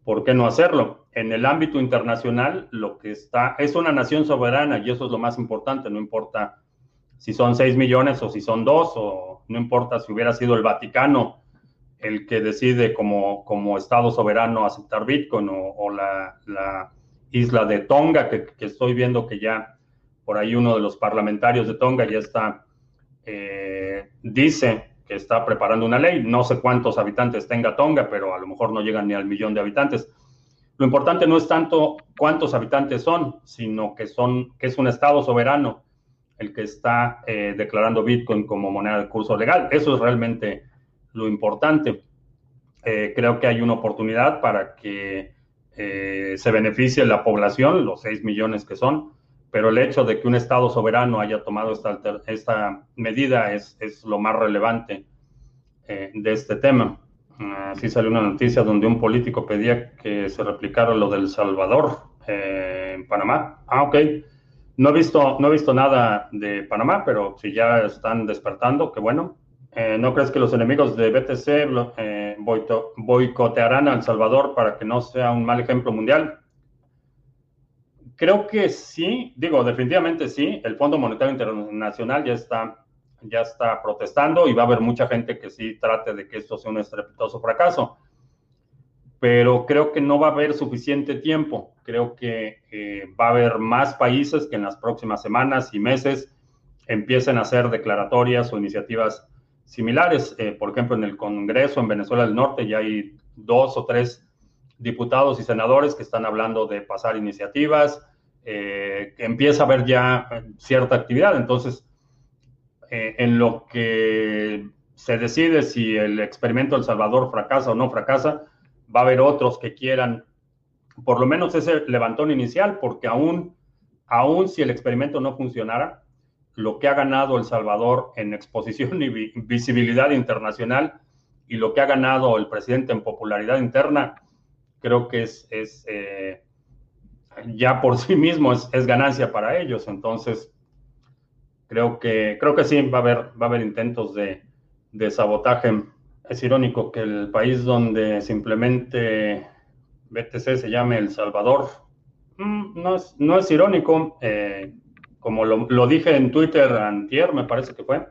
¿Por qué no hacerlo? En el ámbito internacional, lo que está es una nación soberana y eso es lo más importante. No importa si son 6 millones o si son 2, o no importa si hubiera sido el Vaticano el que decide como, como Estado soberano aceptar Bitcoin o, la, isla de Tonga, que, estoy viendo que ya por ahí uno de los parlamentarios de Tonga ya está eh, dice que está preparando una ley. No sé cuántos habitantes tenga Tonga, pero a lo mejor no llegan ni al millón de habitantes. Lo importante no es tanto cuántos habitantes son, sino que, son, que es un Estado soberano el que está eh, declarando Bitcoin como moneda de curso legal. Eso es realmente lo importante. Eh, creo que hay una oportunidad para que se beneficie la población, los 6 millones que son, pero el hecho de que un Estado soberano haya tomado esta, esta medida es, es, lo más relevante eh, de este tema. Así salió una noticia donde un político pedía que se replicara lo del Salvador eh, en Panamá. Ah, ok. No he, visto, no he visto nada de Panamá, pero si ya están despertando, qué bueno. Eh, ¿No crees que los enemigos de BTC boicotearán a El Salvador para que no sea un mal ejemplo mundial? Creo que sí, digo, definitivamente sí. El Fondo Monetario Internacional ya está, ya está protestando y va a haber mucha gente que sí trate de que esto sea un estrepitoso fracaso. Pero creo que no va a haber suficiente tiempo. Creo que eh, va a haber más países que en las próximas semanas y meses empiecen a hacer declaratorias o iniciativas similares. Eh, por ejemplo, en el Congreso en Venezuela del Norte ya hay dos o tres diputados y senadores que están hablando de pasar iniciativas eh, empieza a haber ya cierta actividad. Entonces, eh, en lo que se decide si el experimento El Salvador fracasa o no fracasa, va a haber otros que quieran por lo menos ese levantón inicial, porque aún, aún si el experimento no funcionara, lo que ha ganado El Salvador en exposición y visibilidad internacional y lo que ha ganado el presidente en popularidad interna, creo que es, eh, ya por sí mismo es, ganancia para ellos. Entonces, creo que, creo que sí va a haber, va a haber intentos de, sabotaje. Es irónico que el país donde simplemente BTC se llame El Salvador, mm, no es, no es irónico, eh, como lo, dije en Twitter antier, me parece que fue,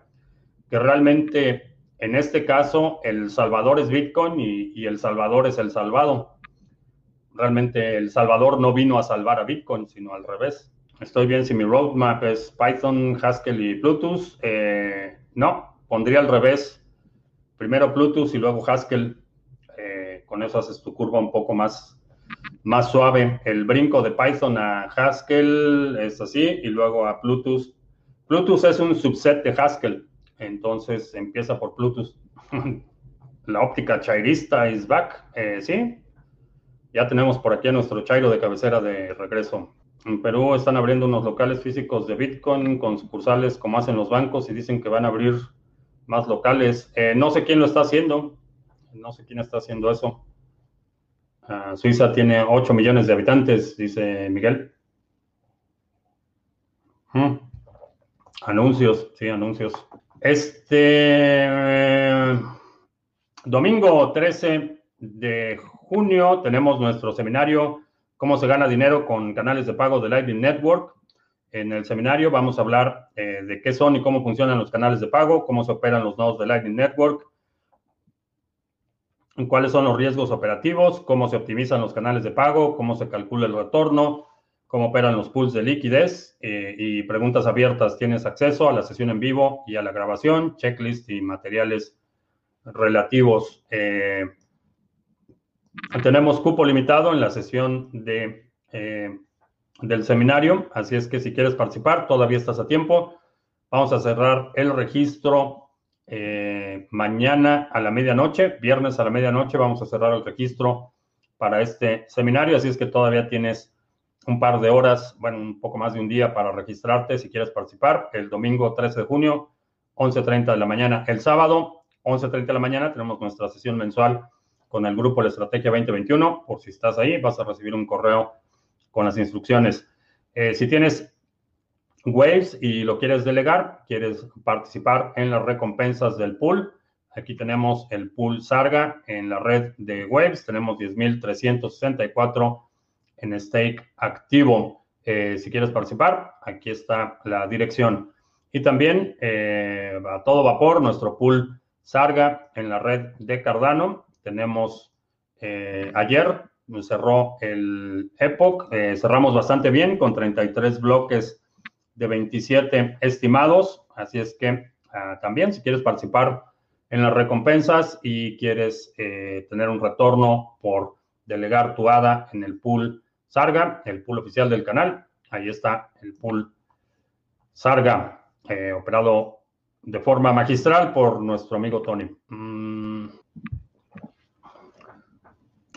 que realmente en este caso El Salvador es Bitcoin y, y El Salvador es El Salvado realmente El Salvador no vino a salvar a Bitcoin, sino al revés. Estoy bien si mi roadmap es Python, Haskell y Bluetooth. No, pondría al revés. Primero Bluetooth y luego Haskell. Eh, con eso haces tu curva un poco más, más suave. El brinco de Python a Haskell es así y luego a Bluetooth. Bluetooth es un subset de Haskell. Entonces empieza por Bluetooth. La óptica chairista is back. Eh, sí, ya tenemos por aquí a nuestro Chairo de cabecera de regreso. En Perú están abriendo unos locales físicos de Bitcoin con sucursales como hacen los bancos y dicen que van a abrir más locales. Eh, no sé quién lo está haciendo. No sé quién está haciendo eso. Ah, Suiza tiene 8 millones de habitantes, dice Miguel. Hmm. Anuncios, sí, anuncios. Este eh, domingo 13 de junio tenemos nuestro seminario Cómo se gana dinero con canales de pago de Lightning Network. En el seminario vamos a hablar eh, de qué son y cómo funcionan los canales de pago, cómo se operan los nodos de Lightning Network, cuáles son los riesgos operativos, cómo se optimizan los canales de pago, cómo se calcula el retorno, cómo operan los pools de liquidez eh, y preguntas abiertas. Tienes acceso a la sesión en vivo y a la grabación, checklist y materiales relativos. Eh, tenemos cupo limitado en la sesión eh, del seminario, así es que si quieres participar, todavía estás a tiempo. Vamos a cerrar el registro Eh, mañana a la medianoche, viernes a la medianoche, vamos a cerrar el registro para este seminario, así es que todavía tienes un par de horas, bueno, un poco más de un día para registrarte si quieres participar. El domingo 13 de junio, 11.30 de la mañana. El sábado, 11.30 de la mañana, tenemos nuestra sesión mensual con el grupo La Estrategia 2021. Por si estás ahí, vas a recibir un correo con las instrucciones. Eh, si tienes Waves y lo quieres delegar, quieres participar en las recompensas del pool, aquí tenemos el pool Sarga en la red de Waves, tenemos 10.364 en stake activo. Eh, si quieres participar, aquí está la dirección. Y también eh, a todo vapor, nuestro pool Sarga en la red de Cardano. Tenemos eh, ayer, cerró el Epoch, cerramos bastante bien con 33 bloques de 27 estimados. Así es que ah, también si quieres participar en las recompensas y quieres eh, tener un retorno por delegar tu ADA en el pool Sarga, el pool oficial del canal, ahí está el pool Sarga, eh, operado de forma magistral por nuestro amigo Tony. Mm.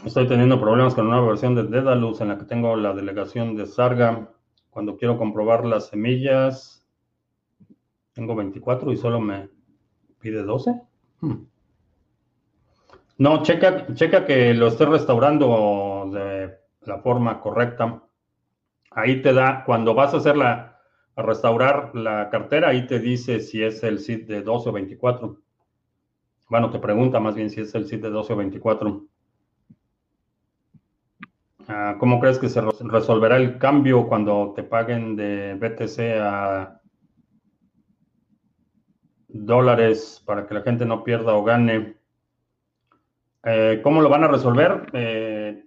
Estoy teniendo problemas con una versión de Dedalus en la que tengo la delegación de Sarga. Cuando quiero comprobar las semillas, tengo 24 y solo me pide 12. Hmm. No, checa, checa que lo esté restaurando de la forma correcta. Ahí te da, cuando vas a hacer la, a restaurar la cartera, ahí te dice si es el SID de 12 o 24. Bueno, te pregunta más bien si es el SID de 12 o 24. Ah, ¿Cómo crees que se resolverá el cambio cuando te paguen de BTC a dólares para que la gente no pierda o gane? Eh, ¿Cómo lo van a resolver? Eh,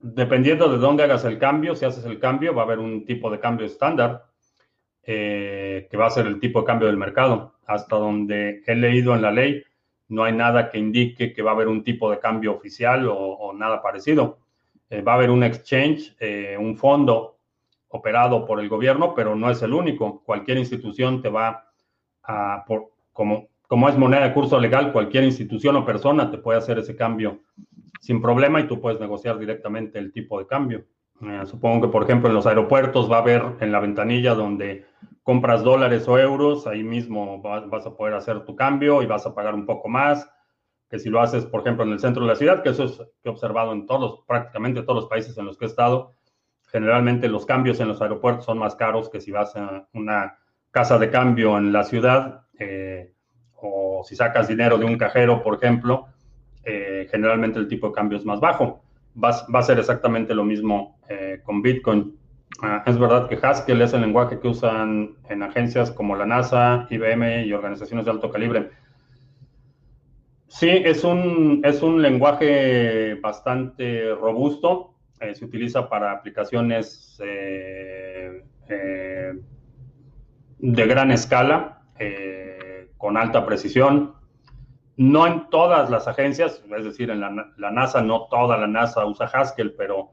dependiendo de dónde hagas el cambio, si haces el cambio, va a haber un tipo de cambio estándar, eh, que va a ser el tipo de cambio del mercado. Hasta donde he leído en la ley, no hay nada que indique que va a haber un tipo de cambio oficial o nada parecido. Eh, va a haber un exchange, eh, un fondo operado por el gobierno, pero no es el único. Cualquier institución te va a, por, como, como es moneda de curso legal, cualquier institución o persona te puede hacer ese cambio sin problema y tú puedes negociar directamente el tipo de cambio. Eh, supongo que, por ejemplo, en los aeropuertos va a haber en la ventanilla donde compras dólares o euros, ahí mismo vas a poder hacer tu cambio y vas a pagar un poco más que si lo haces, por ejemplo, en el centro de la ciudad, que eso es que he observado en todos, prácticamente todos los países en los que he estado, generalmente los cambios en los aeropuertos son más caros que si vas a una casa de cambio en la ciudad eh, o si sacas dinero de un cajero, por ejemplo, eh, generalmente el tipo de cambio es más bajo. Va, va a ser exactamente lo mismo eh, con Bitcoin. Ah, es verdad que Haskell es el lenguaje que usan en agencias como la NASA, IBM y organizaciones de alto calibre. Sí, es un, es un lenguaje bastante robusto. Eh, se utiliza para aplicaciones eh, eh, de gran escala, con alta precisión. No en todas las agencias, es decir, en la, NASA, no toda la NASA usa Haskell, pero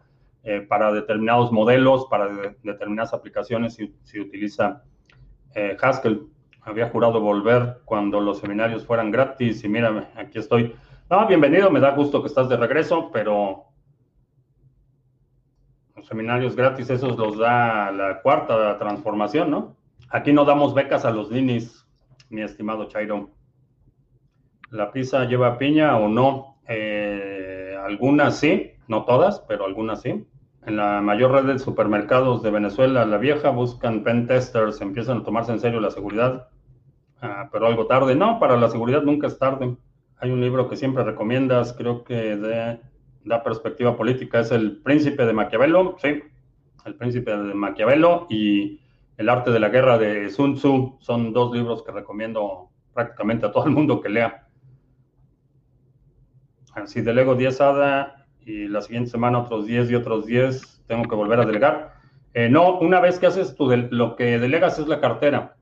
para determinados modelos, para determinadas aplicaciones se, utiliza Haskell había jurado volver cuando los seminarios fueran gratis y mírame, aquí estoy. No, bienvenido, me da gusto que estás de regreso, pero los seminarios gratis, esos los da la cuarta transformación, ¿no? Aquí no damos becas a los ninis, mi estimado Chairo. ¿La pizza lleva piña o no? Eh, algunas sí, no todas, pero algunas sí. En la mayor red de supermercados de Venezuela, la vieja, buscan pen testers, empiezan a tomarse en serio la seguridad. Ah, pero algo tarde. No, para la seguridad nunca es tarde. Hay un libro que siempre recomiendas, creo que de, da perspectiva política, es El Príncipe de Maquiavelo, sí, El Príncipe de Maquiavelo y El Arte de la Guerra de Sun Tzu. Son dos libros que recomiendo prácticamente a todo el mundo que lea. Así delego 10 ADA y la siguiente semana otros 10 y otros 10 tengo que volver a delegar. Eh, no, una vez que haces tú, lo que delegas es la cartera.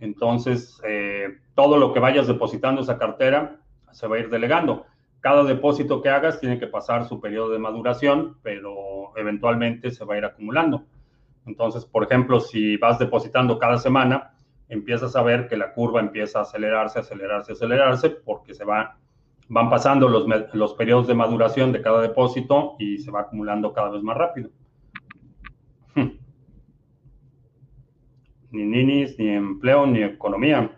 Entonces, eh, todo lo que vayas depositando esa cartera se va a ir delegando. Cada depósito que hagas tiene que pasar su periodo de maduración, pero eventualmente se va a ir acumulando. Entonces, por ejemplo, si vas depositando cada semana, empiezas a ver que la curva empieza a acelerarse, acelerarse, acelerarse, porque se va, van pasando los, los periodos de maduración de cada depósito y se va acumulando cada vez más rápido. Ni ninis, ni empleo, ni economía.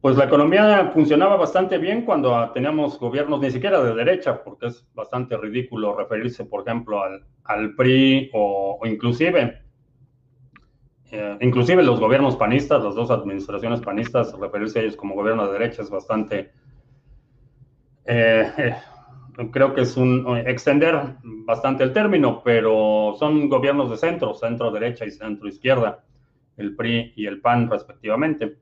Pues la economía funcionaba bastante bien cuando teníamos gobiernos ni siquiera de derecha, porque es bastante ridículo referirse, por ejemplo, al, PRI o, inclusive, eh, inclusive los gobiernos panistas, las dos administraciones panistas, referirse a ellos como gobierno de derecha es bastante, eh, eh, creo que es un extender bastante el término, pero son gobiernos de centro, centro derecha y centro izquierda, el PRI y el PAN respectivamente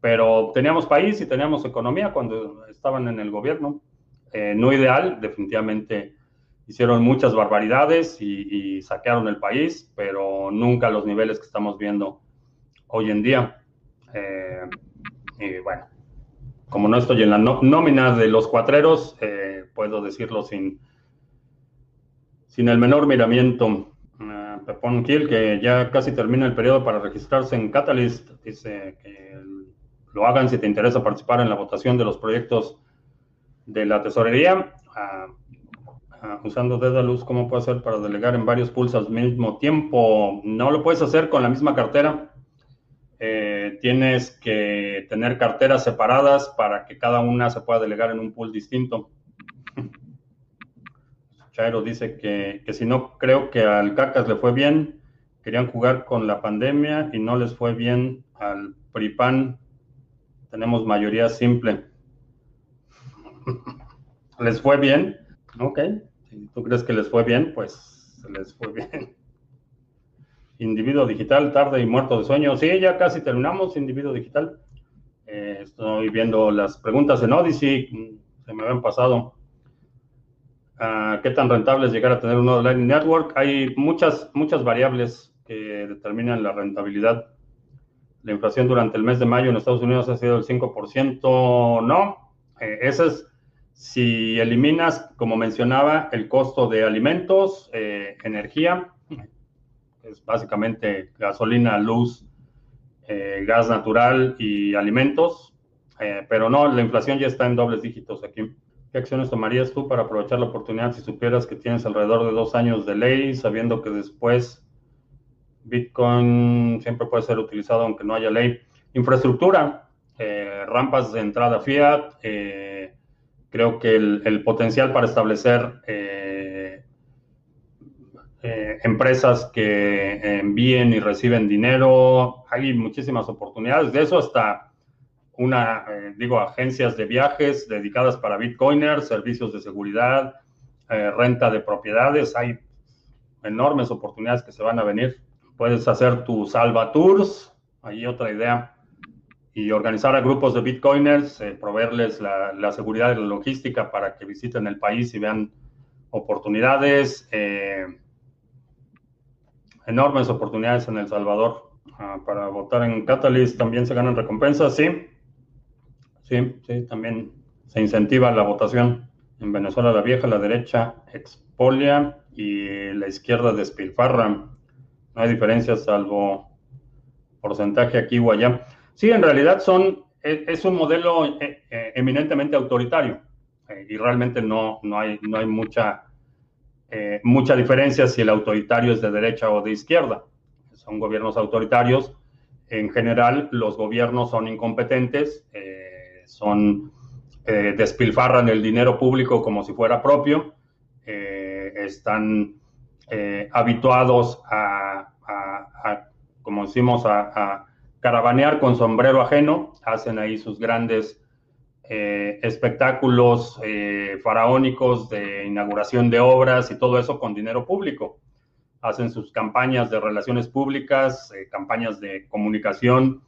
pero teníamos país y teníamos economía cuando estaban en el gobierno. Eh, no ideal, definitivamente hicieron muchas barbaridades y, saquearon el país, pero nunca los niveles que estamos viendo hoy en día. Eh, y bueno, como no estoy en la nómina de los cuatreros, eh, puedo decirlo sin, sin el menor miramiento. Pepón Kill, que ya casi termina el periodo para registrarse en Catalyst, dice que lo hagan si te interesa participar en la votación de los proyectos de la tesorería. Ah, ah, usando Dedalus, ¿cómo puedo hacer para delegar en varios pools al mismo tiempo? No lo puedes hacer con la misma cartera. Eh, tienes que tener carteras separadas para que cada una se pueda delegar en un pool distinto. Chairo dice que, que si no creo que al Cacas le fue bien, querían jugar con la pandemia y no les fue bien al PRIPAN tenemos mayoría simple. ¿Les fue bien? Ok. Si tú crees que les fue bien, pues les fue bien. Individuo digital, tarde y muerto de sueño. Sí, ya casi terminamos, individuo digital. Eh, estoy viendo las preguntas en Odyssey, se me habían pasado. ¿Qué tan rentable es llegar a tener un nodo Lightning Network? Hay muchas, muchas variables que determinan la rentabilidad. La inflación durante el mes de mayo en Estados Unidos ha sido del 5%, no. Eh, ese es si eliminas, como mencionaba, el costo de alimentos, eh, energía, es básicamente gasolina, luz, eh, gas natural y alimentos, pero no, la inflación ya está en dobles dígitos aquí. ¿Qué acciones tomarías tú para aprovechar la oportunidad si supieras que tienes alrededor de dos años de ley, sabiendo que después Bitcoin siempre puede ser utilizado aunque no haya ley. Infraestructura, eh, rampas de entrada fiat, eh, creo que el, potencial para establecer eh, empresas que envíen y reciben dinero, hay muchísimas oportunidades. De eso hasta una, digo, agencias de viajes dedicadas para Bitcoiners, servicios de seguridad, renta de propiedades, hay enormes oportunidades que se van a venir. Puedes hacer tus salva tours, ahí otra idea, y organizar a grupos de bitcoiners, eh, proveerles la, seguridad y la logística para que visiten el país y vean oportunidades, eh, enormes oportunidades en El Salvador. Ah, para votar en Catalyst también se ganan recompensas, sí. Sí, sí, también se incentiva la votación. En Venezuela la vieja, la derecha expolia y la izquierda despilfarra. No hay diferencias salvo porcentaje aquí o allá. Sí, en realidad son, es, un modelo eh, eh, eminentemente autoritario eh, y realmente no, no, hay, no hay mucha, mucha diferencia si el autoritario es de derecha o de izquierda. Son gobiernos autoritarios. En general, los gobiernos son incompetentes, son, despilfarran el dinero público como si fuera propio, están habituados a como decimos, a, caravanear con sombrero ajeno, hacen ahí sus grandes eh, espectáculos eh, faraónicos de inauguración de obras y todo eso con dinero público. Hacen sus campañas de relaciones públicas, eh, campañas de comunicación,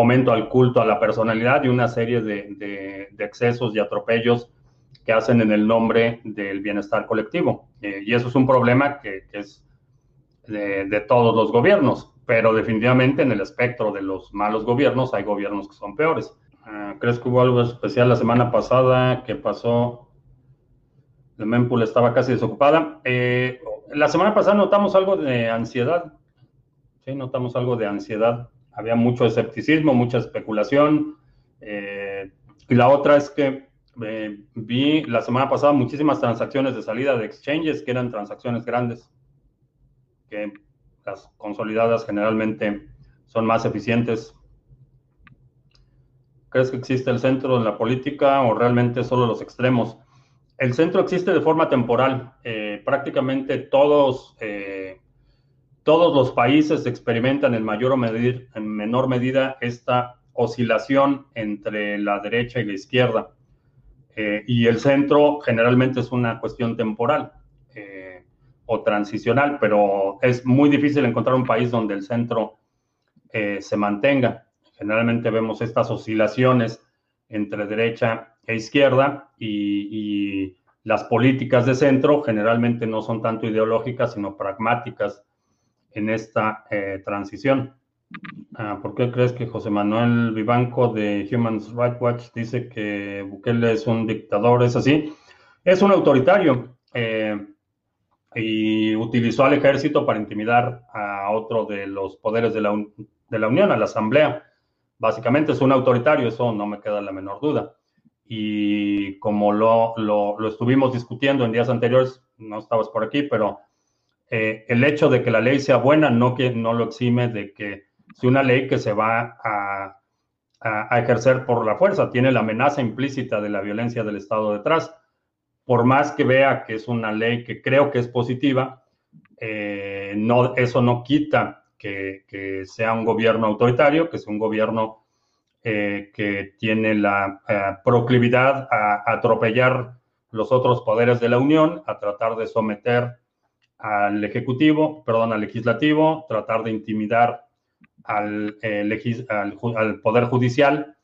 fomento al culto a la personalidad y una serie de, excesos y atropellos que hacen en el nombre del bienestar colectivo. y eso es un problema que es de, todos los gobiernos, pero definitivamente en el espectro de los malos gobiernos hay gobiernos que son peores. Ah, ¿Crees que hubo algo especial la semana pasada que pasó? La mempool estaba casi desocupada. Eh, la semana pasada notamos algo de ansiedad. sí, notamos algo de ansiedad. Había mucho escepticismo, mucha especulación. Eh, y la otra es que eh, vi la semana pasada muchísimas transacciones de salida de exchanges que eran transacciones grandes, que las consolidadas generalmente son más eficientes. ¿Crees que existe el centro en la política o realmente solo los extremos? El centro existe de forma temporal. Eh, prácticamente todos, eh, todos los países experimentan en mayor o en menor medida esta oscilación entre la derecha y la izquierda. Eh, y el centro generalmente es una cuestión temporal o transicional, pero es muy difícil encontrar un país donde el centro se mantenga. Generalmente vemos estas oscilaciones entre derecha e izquierda y, las políticas de centro generalmente no son tanto ideológicas, sino pragmáticas en esta eh, transición. Ah, ¿Por qué crees que José Manuel Vivanco de Human Rights Watch dice que Bukele es un dictador? ¿Es así? Es un autoritario eh, y utilizó al ejército para intimidar a otro de los poderes de la, de la Unión, a la Asamblea. Básicamente es un autoritario, eso no me queda la menor duda. Y como lo, lo, estuvimos discutiendo en días anteriores, no estabas por aquí, pero eh, el hecho de que la ley sea buena no, que, no lo exime de que si una ley que se va a, a, ejercer por la fuerza, tiene la amenaza implícita de la violencia del Estado detrás. Por más que vea que es una ley que creo que es positiva, eh, no, eso no quita que, sea un gobierno autoritario, que sea un gobierno eh, que tiene la eh, proclividad a, atropellar los otros poderes de la Unión, a tratar de someter al Ejecutivo, perdón, al Legislativo, tratar de intimidar al, eh, al, Poder Judicial,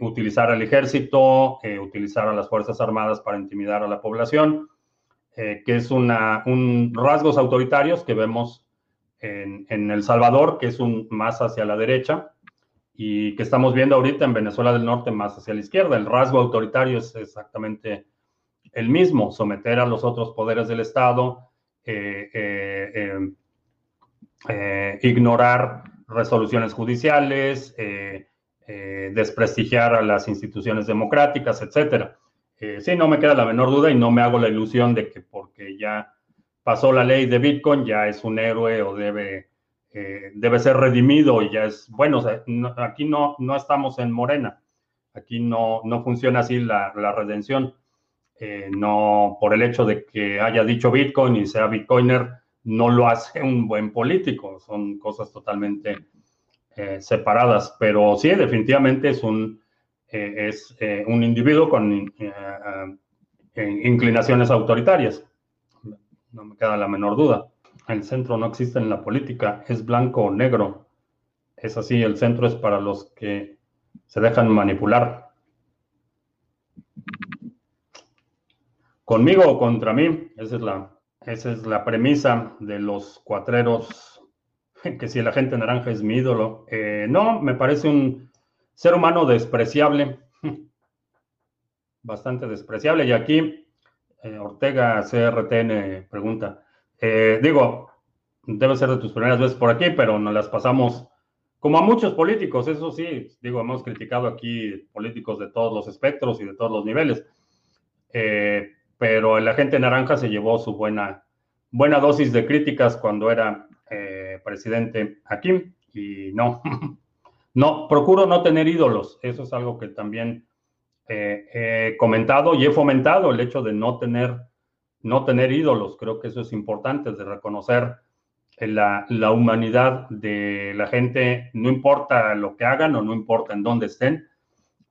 utilizar al ejército, utilizar a las Fuerzas Armadas para intimidar a la población, que es una, un rasgos autoritarios que vemos en, El Salvador, que es un más hacia la derecha, y que estamos viendo ahorita en Venezuela del Norte más hacia la izquierda. El rasgo autoritario es exactamente el mismo, someter a los otros poderes del Estado, eh, eh, eh, ignorar resoluciones judiciales, desprestigiar a las instituciones democráticas, etcétera. sí, no me queda la menor duda y no me hago la ilusión de que porque ya pasó la ley de Bitcoin, ya es un héroe o debe, debe ser redimido y ya es, bueno, aquí no, no estamos en Morena, aquí no, no funciona así la, redención. Eh, no por el hecho de que haya dicho Bitcoin y sea Bitcoiner, no lo hace un buen político, son cosas totalmente eh, separadas, pero sí, definitivamente es un, es, un individuo con inclinaciones autoritarias no me queda la menor duda. El centro no existe en la política, es blanco o negro. Es así, el centro es para los que se dejan manipular. Conmigo o contra mí, esa es la, esa es la premisa de los cuatreros, que si la gente naranja es mi ídolo. Eh, no, me parece un ser humano despreciable, bastante despreciable. Y aquí eh, Ortega CRTN pregunta. Eh, digo, debe ser de tus primeras veces por aquí, pero nos las pasamos como a muchos políticos, eso sí, digo, hemos criticado aquí políticos de todos los espectros y de todos los niveles, pero el agente naranja se llevó su buena, buena dosis de críticas cuando era presidente aquí y no, no, procuro no tener ídolos, eso es algo que también he comentado y he fomentado el hecho de no tener, no tener ídolos. Creo que eso es importante, de reconocer la, la, humanidad de la gente, no importa lo que hagan o no importa en dónde estén,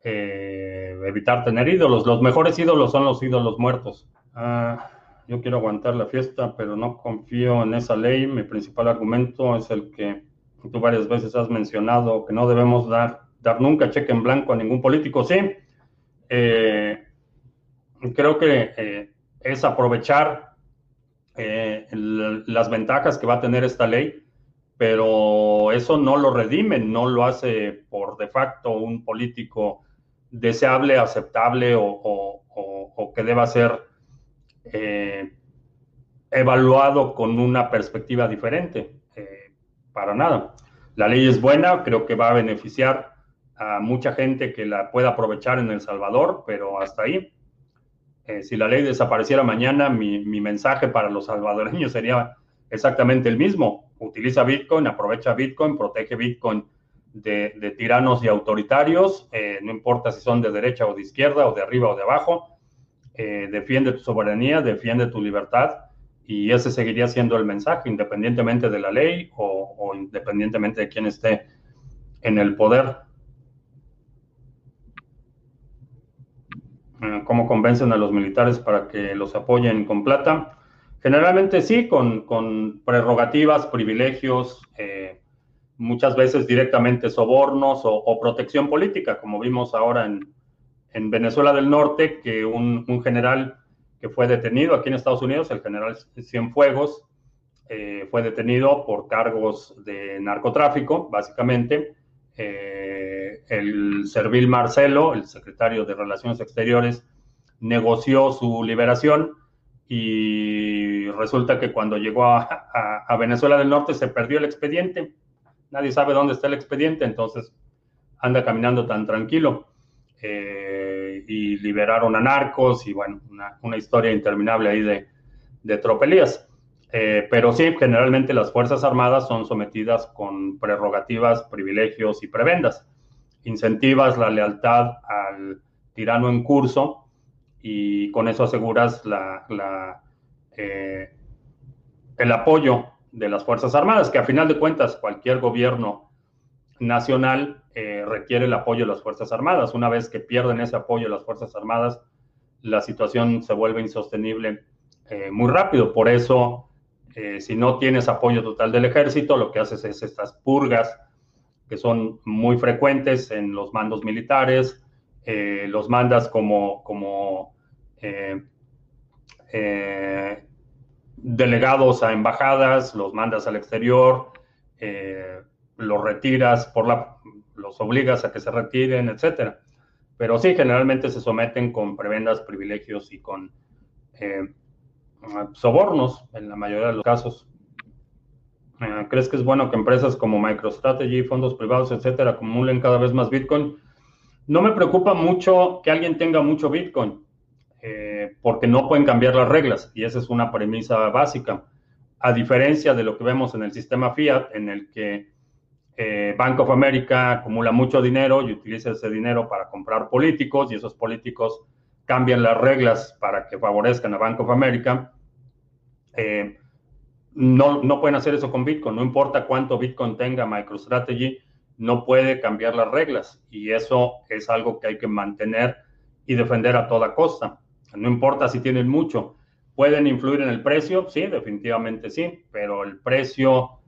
eh, evitar tener ídolos. Los mejores ídolos son los ídolos muertos. Ah, yo quiero aguantar la fiesta, pero no confío en esa ley. Mi principal argumento es el que tú varias veces has mencionado, que no debemos dar, dar nunca cheque en blanco a ningún político. Sí, eh, creo que eh, es aprovechar eh, las ventajas que va a tener esta ley, pero eso no lo redime, no lo hace por de facto un político deseable, aceptable o, que deba ser evaluado con una perspectiva diferente. para nada. La ley es buena, creo que va a beneficiar a mucha gente que la pueda aprovechar en El Salvador, pero hasta ahí. Eh, si la ley desapareciera mañana, mi, mensaje para los salvadoreños sería exactamente el mismo. Utiliza Bitcoin, aprovecha Bitcoin, protege Bitcoin de, tiranos y autoritarios, eh, no importa si son de derecha o de izquierda o de arriba o de abajo, eh, defiende tu soberanía, defiende tu libertad y ese seguiría siendo el mensaje, independientemente de la ley o, independientemente de quién esté en el poder. Eh, ¿Cómo convencen a los militares para que los apoyen con plata? Generalmente sí, con, prerrogativas, privilegios, muchas veces directamente sobornos o, protección política, como vimos ahora en, Venezuela del Norte, que un general fue detenido aquí en Estados Unidos, el general Cienfuegos, eh, fue detenido por cargos de narcotráfico, básicamente. Eh, el Servil Marcelo, el secretario de Relaciones Exteriores, negoció su liberación y resulta que cuando llegó a, Venezuela del Norte se perdió el expediente. Nadie sabe dónde está el expediente, entonces anda caminando tan tranquilo. Eh, y liberaron a narcos y bueno, una, historia interminable ahí de, de tropelías. Eh, pero sí, generalmente las Fuerzas Armadas son sometidas con prerrogativas, privilegios y prebendas. Incentivas la lealtad al tirano en curso y con eso aseguras la, eh, el apoyo de las Fuerzas Armadas, que a final de cuentas cualquier gobierno nacional eh, requiere el apoyo de las Fuerzas Armadas. Una vez que pierden ese apoyo de las Fuerzas Armadas, la situación se vuelve insostenible eh, muy rápido. Por eso, eh, si no tienes apoyo total del ejército, lo que haces es estas purgas que son muy frecuentes en los mandos militares, los mandas como, como delegados a embajadas, los mandas al exterior, los retiras por la los obligas a que se retiren, etcétera. Pero sí, generalmente se someten con prebendas, privilegios y con eh, sobornos en la mayoría de los casos. Eh, ¿Crees que es bueno que empresas como MicroStrategy, fondos privados, etcétera, acumulen cada vez más Bitcoin? No me preocupa mucho que alguien tenga mucho Bitcoin, eh, porque no pueden cambiar las reglas, y esa es una premisa básica. A diferencia de lo que vemos en el sistema Fiat, en el que eh, Bank of America acumula mucho dinero y utiliza ese dinero para comprar políticos y esos políticos cambian las reglas para que favorezcan a Bank of America. Eh, no, no pueden hacer eso con Bitcoin, no importa cuánto Bitcoin tenga MicroStrategy, no puede cambiar las reglas y eso es algo que hay que mantener y defender a toda costa. No importa si tienen mucho. ¿Pueden influir en el precio? Sí, definitivamente sí, pero el precio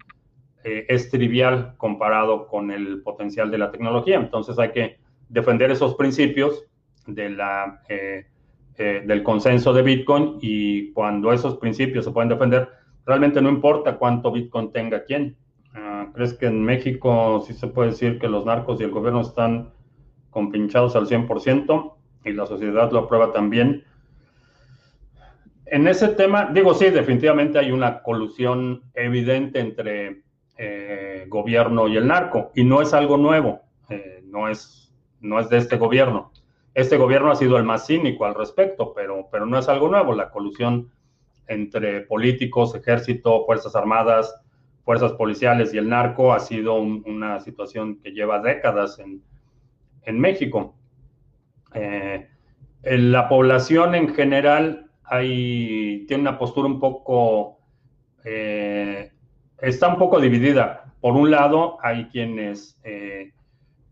eh, es trivial comparado con el potencial de la tecnología. Entonces hay que defender esos principios de la, eh, eh, del consenso de Bitcoin y cuando esos principios se pueden defender, realmente no importa cuánto Bitcoin tenga quién. Ah, ¿Crees que en México sí se puede decir que los narcos y el gobierno están compinchados al 100% y la sociedad lo aprueba también? En ese tema, digo, sí, definitivamente hay una colusión evidente entre eh, gobierno y el narco. Y no es algo nuevo, eh, no, es, no es de este gobierno. Este gobierno ha sido el más cínico al respecto, pero, pero no es algo nuevo. La colusión entre políticos, ejército, fuerzas armadas, fuerzas policiales y el narco ha sido una situación que lleva décadas en, en México. Eh, la población en general hay, tiene una postura un poco está un poco dividida. Por un lado, hay quienes eh,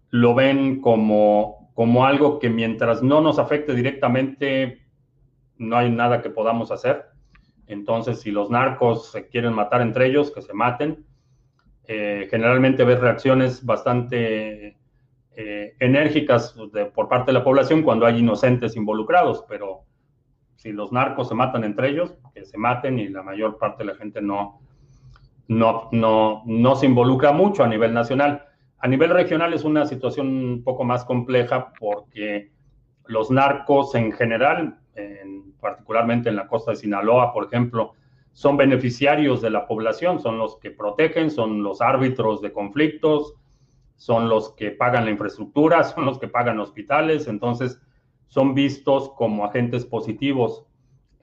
lo ven como, como algo que mientras no nos afecte directamente, no hay nada que podamos hacer. Entonces, si los narcos se quieren matar entre ellos, que se maten. Eh, generalmente ves reacciones bastante eh, enérgicas por parte de la población cuando hay inocentes involucrados, pero si los narcos se matan entre ellos, que se maten y la mayor parte de la gente no, no, no, no se involucra mucho a nivel nacional. A nivel regional es una situación un poco más compleja porque los narcos en general, particularmente en la costa de Sinaloa, por ejemplo, son beneficiarios de la población, son los que protegen, son los árbitros de conflictos, son los que pagan la infraestructura, son los que pagan hospitales, entonces son vistos como agentes positivos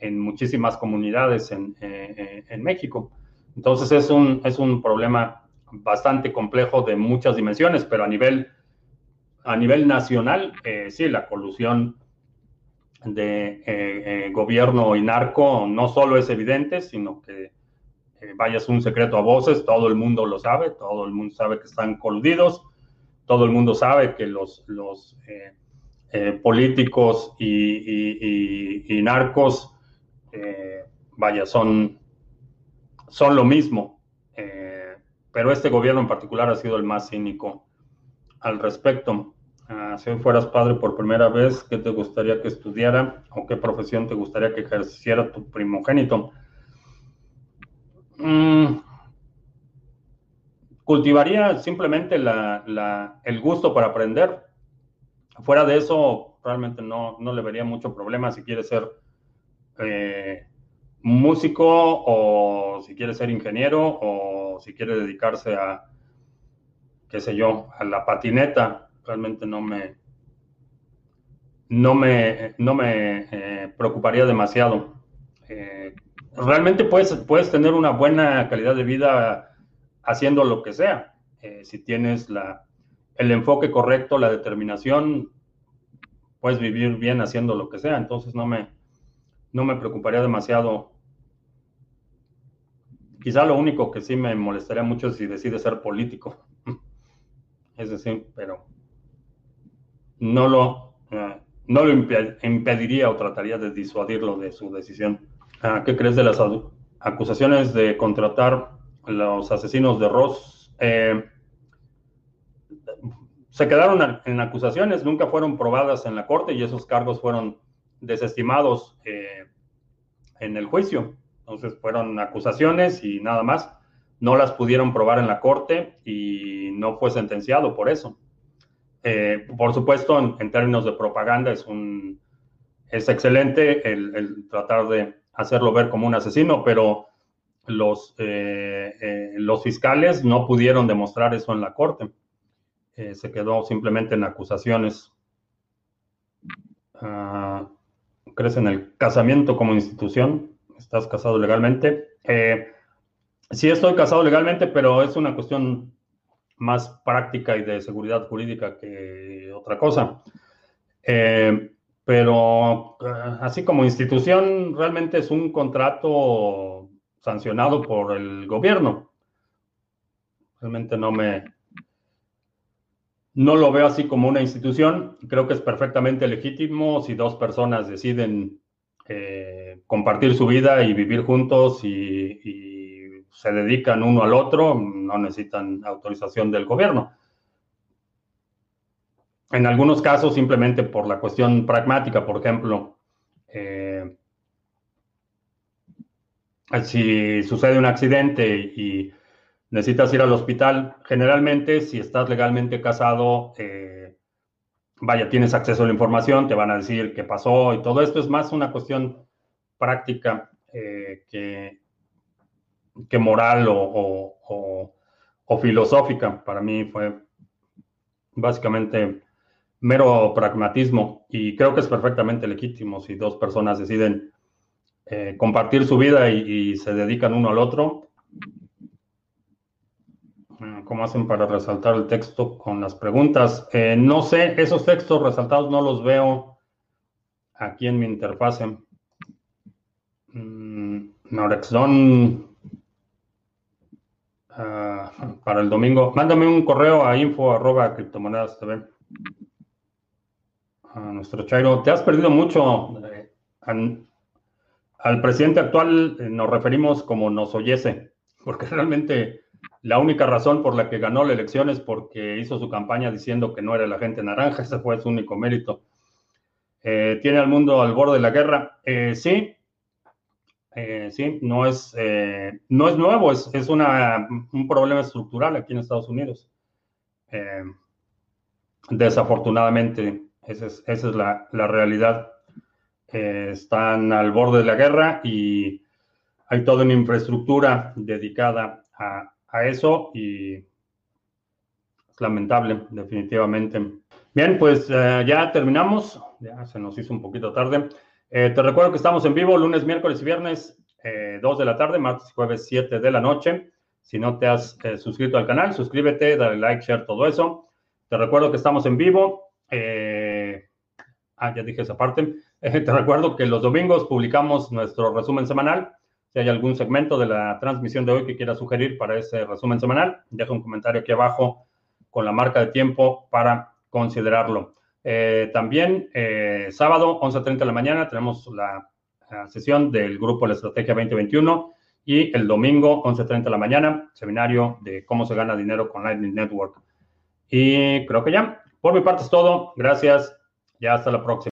en muchísimas comunidades en, eh, en México. Entonces es un, es un problema bastante complejo de muchas dimensiones, pero a nivel, a nivel nacional, eh, sí, la colusión de eh, gobierno y narco no solo es evidente, sino que vaya un secreto a voces, todo el mundo lo sabe, todo el mundo sabe que están coludidos, todo el mundo sabe que los, los políticos y, y narcos, vaya, son, son lo mismo, pero este gobierno en particular ha sido el más cínico al respecto. Ah, si fueras padre por primera vez, ¿qué te gustaría que estudiara o qué profesión te gustaría que ejerciera tu primogénito? Mm, cultivaría simplemente el gusto para aprender. Fuera de eso, realmente no, le vería mucho problema si quiere ser eh, músico o si quiere ser ingeniero o si quiere dedicarse a, qué sé yo, a la patineta realmente no me, no me, no me eh, preocuparía demasiado. Eh, realmente puedes, puedes tener una buena calidad de vida haciendo lo que sea. Si tienes la, el enfoque correcto, la determinación, puedes vivir bien haciendo lo que sea. Entonces no me, no me preocuparía demasiado. Quizá lo único que sí me molestaría mucho es si decide ser político. Es decir, pero no lo, eh, no lo impediría o trataría de disuadirlo de su decisión. Ah, ¿Qué crees de las acusaciones de contratar los asesinos de Ross? Eh, se quedaron en acusaciones, nunca fueron probadas en la corte y esos cargos fueron desestimados eh, en el juicio. Entonces fueron acusaciones y nada más. No las pudieron probar en la corte y no fue sentenciado por eso. Eh, por supuesto, en, términos de propaganda es, un, es excelente el, tratar de hacerlo ver como un asesino, pero los, eh, eh, los fiscales no pudieron demostrar eso en la corte. Se quedó simplemente en acusaciones. Ah, ¿Crees en el casamiento como institución? ¿Estás casado legalmente? sí, estoy casado legalmente, pero es una cuestión más práctica y de seguridad jurídica que otra cosa. Eh, pero eh, así como institución, realmente es un contrato sancionado por el gobierno. Realmente no me, no lo veo así como una institución. Creo que es perfectamente legítimo si dos personas deciden eh, compartir su vida y vivir juntos y se dedican uno al otro, no necesitan autorización del gobierno. En algunos casos, simplemente por la cuestión pragmática, por ejemplo, eh, si sucede un accidente y necesitas ir al hospital, generalmente si estás legalmente casado, eh, vaya, tienes acceso a la información, te van a decir qué pasó y todo esto es más una cuestión práctica eh, que, que moral o, filosófica. Para mí fue básicamente mero pragmatismo y creo que es perfectamente legítimo si dos personas deciden eh, compartir su vida y, se dedican uno al otro. Mm, ¿Cómo hacen para resaltar el texto con las preguntas? Eh, no sé, esos textos resaltados no los veo aquí en mi interfase. Mm, Ah, para el domingo. Mándame un correo a info TV. A nuestro Chairo, te has perdido mucho. Eh, al, presidente actual eh, nos referimos como nos oyese, porque realmente la única razón por la que ganó la elección es porque hizo su campaña diciendo que no era la gente naranja, ese fue su único mérito. Eh, ¿Tiene al mundo al borde de la guerra? sí, eh, sí, no es, eh, no es nuevo, es, un problema estructural aquí en Estados Unidos. Eh, desafortunadamente, esa es, la, realidad. están al borde de la guerra y hay toda una infraestructura dedicada a, a eso y es lamentable, definitivamente. Bien, pues eh, ya terminamos, ya se nos hizo un poquito tarde. Eh, te recuerdo que estamos en vivo lunes, miércoles y viernes, 2 eh, de la tarde, martes y jueves 7 de la noche. Si no te has suscrito al canal, suscríbete, dale like, share, todo eso. Te recuerdo que estamos en vivo. ah, ya dije esa parte. te recuerdo que los domingos publicamos nuestro resumen semanal. Si hay algún segmento de la transmisión de hoy que quieras sugerir para ese resumen semanal, deja un comentario aquí abajo con la marca de tiempo para considerarlo. Eh, también eh, sábado, 11.30 de la mañana, tenemos la, la, sesión del grupo La Estrategia 2021 y el domingo, 11.30 de la mañana, seminario de cómo se gana dinero con Lightning Network. Y creo que ya, por mi parte es todo. Gracias. Ya hasta la próxima.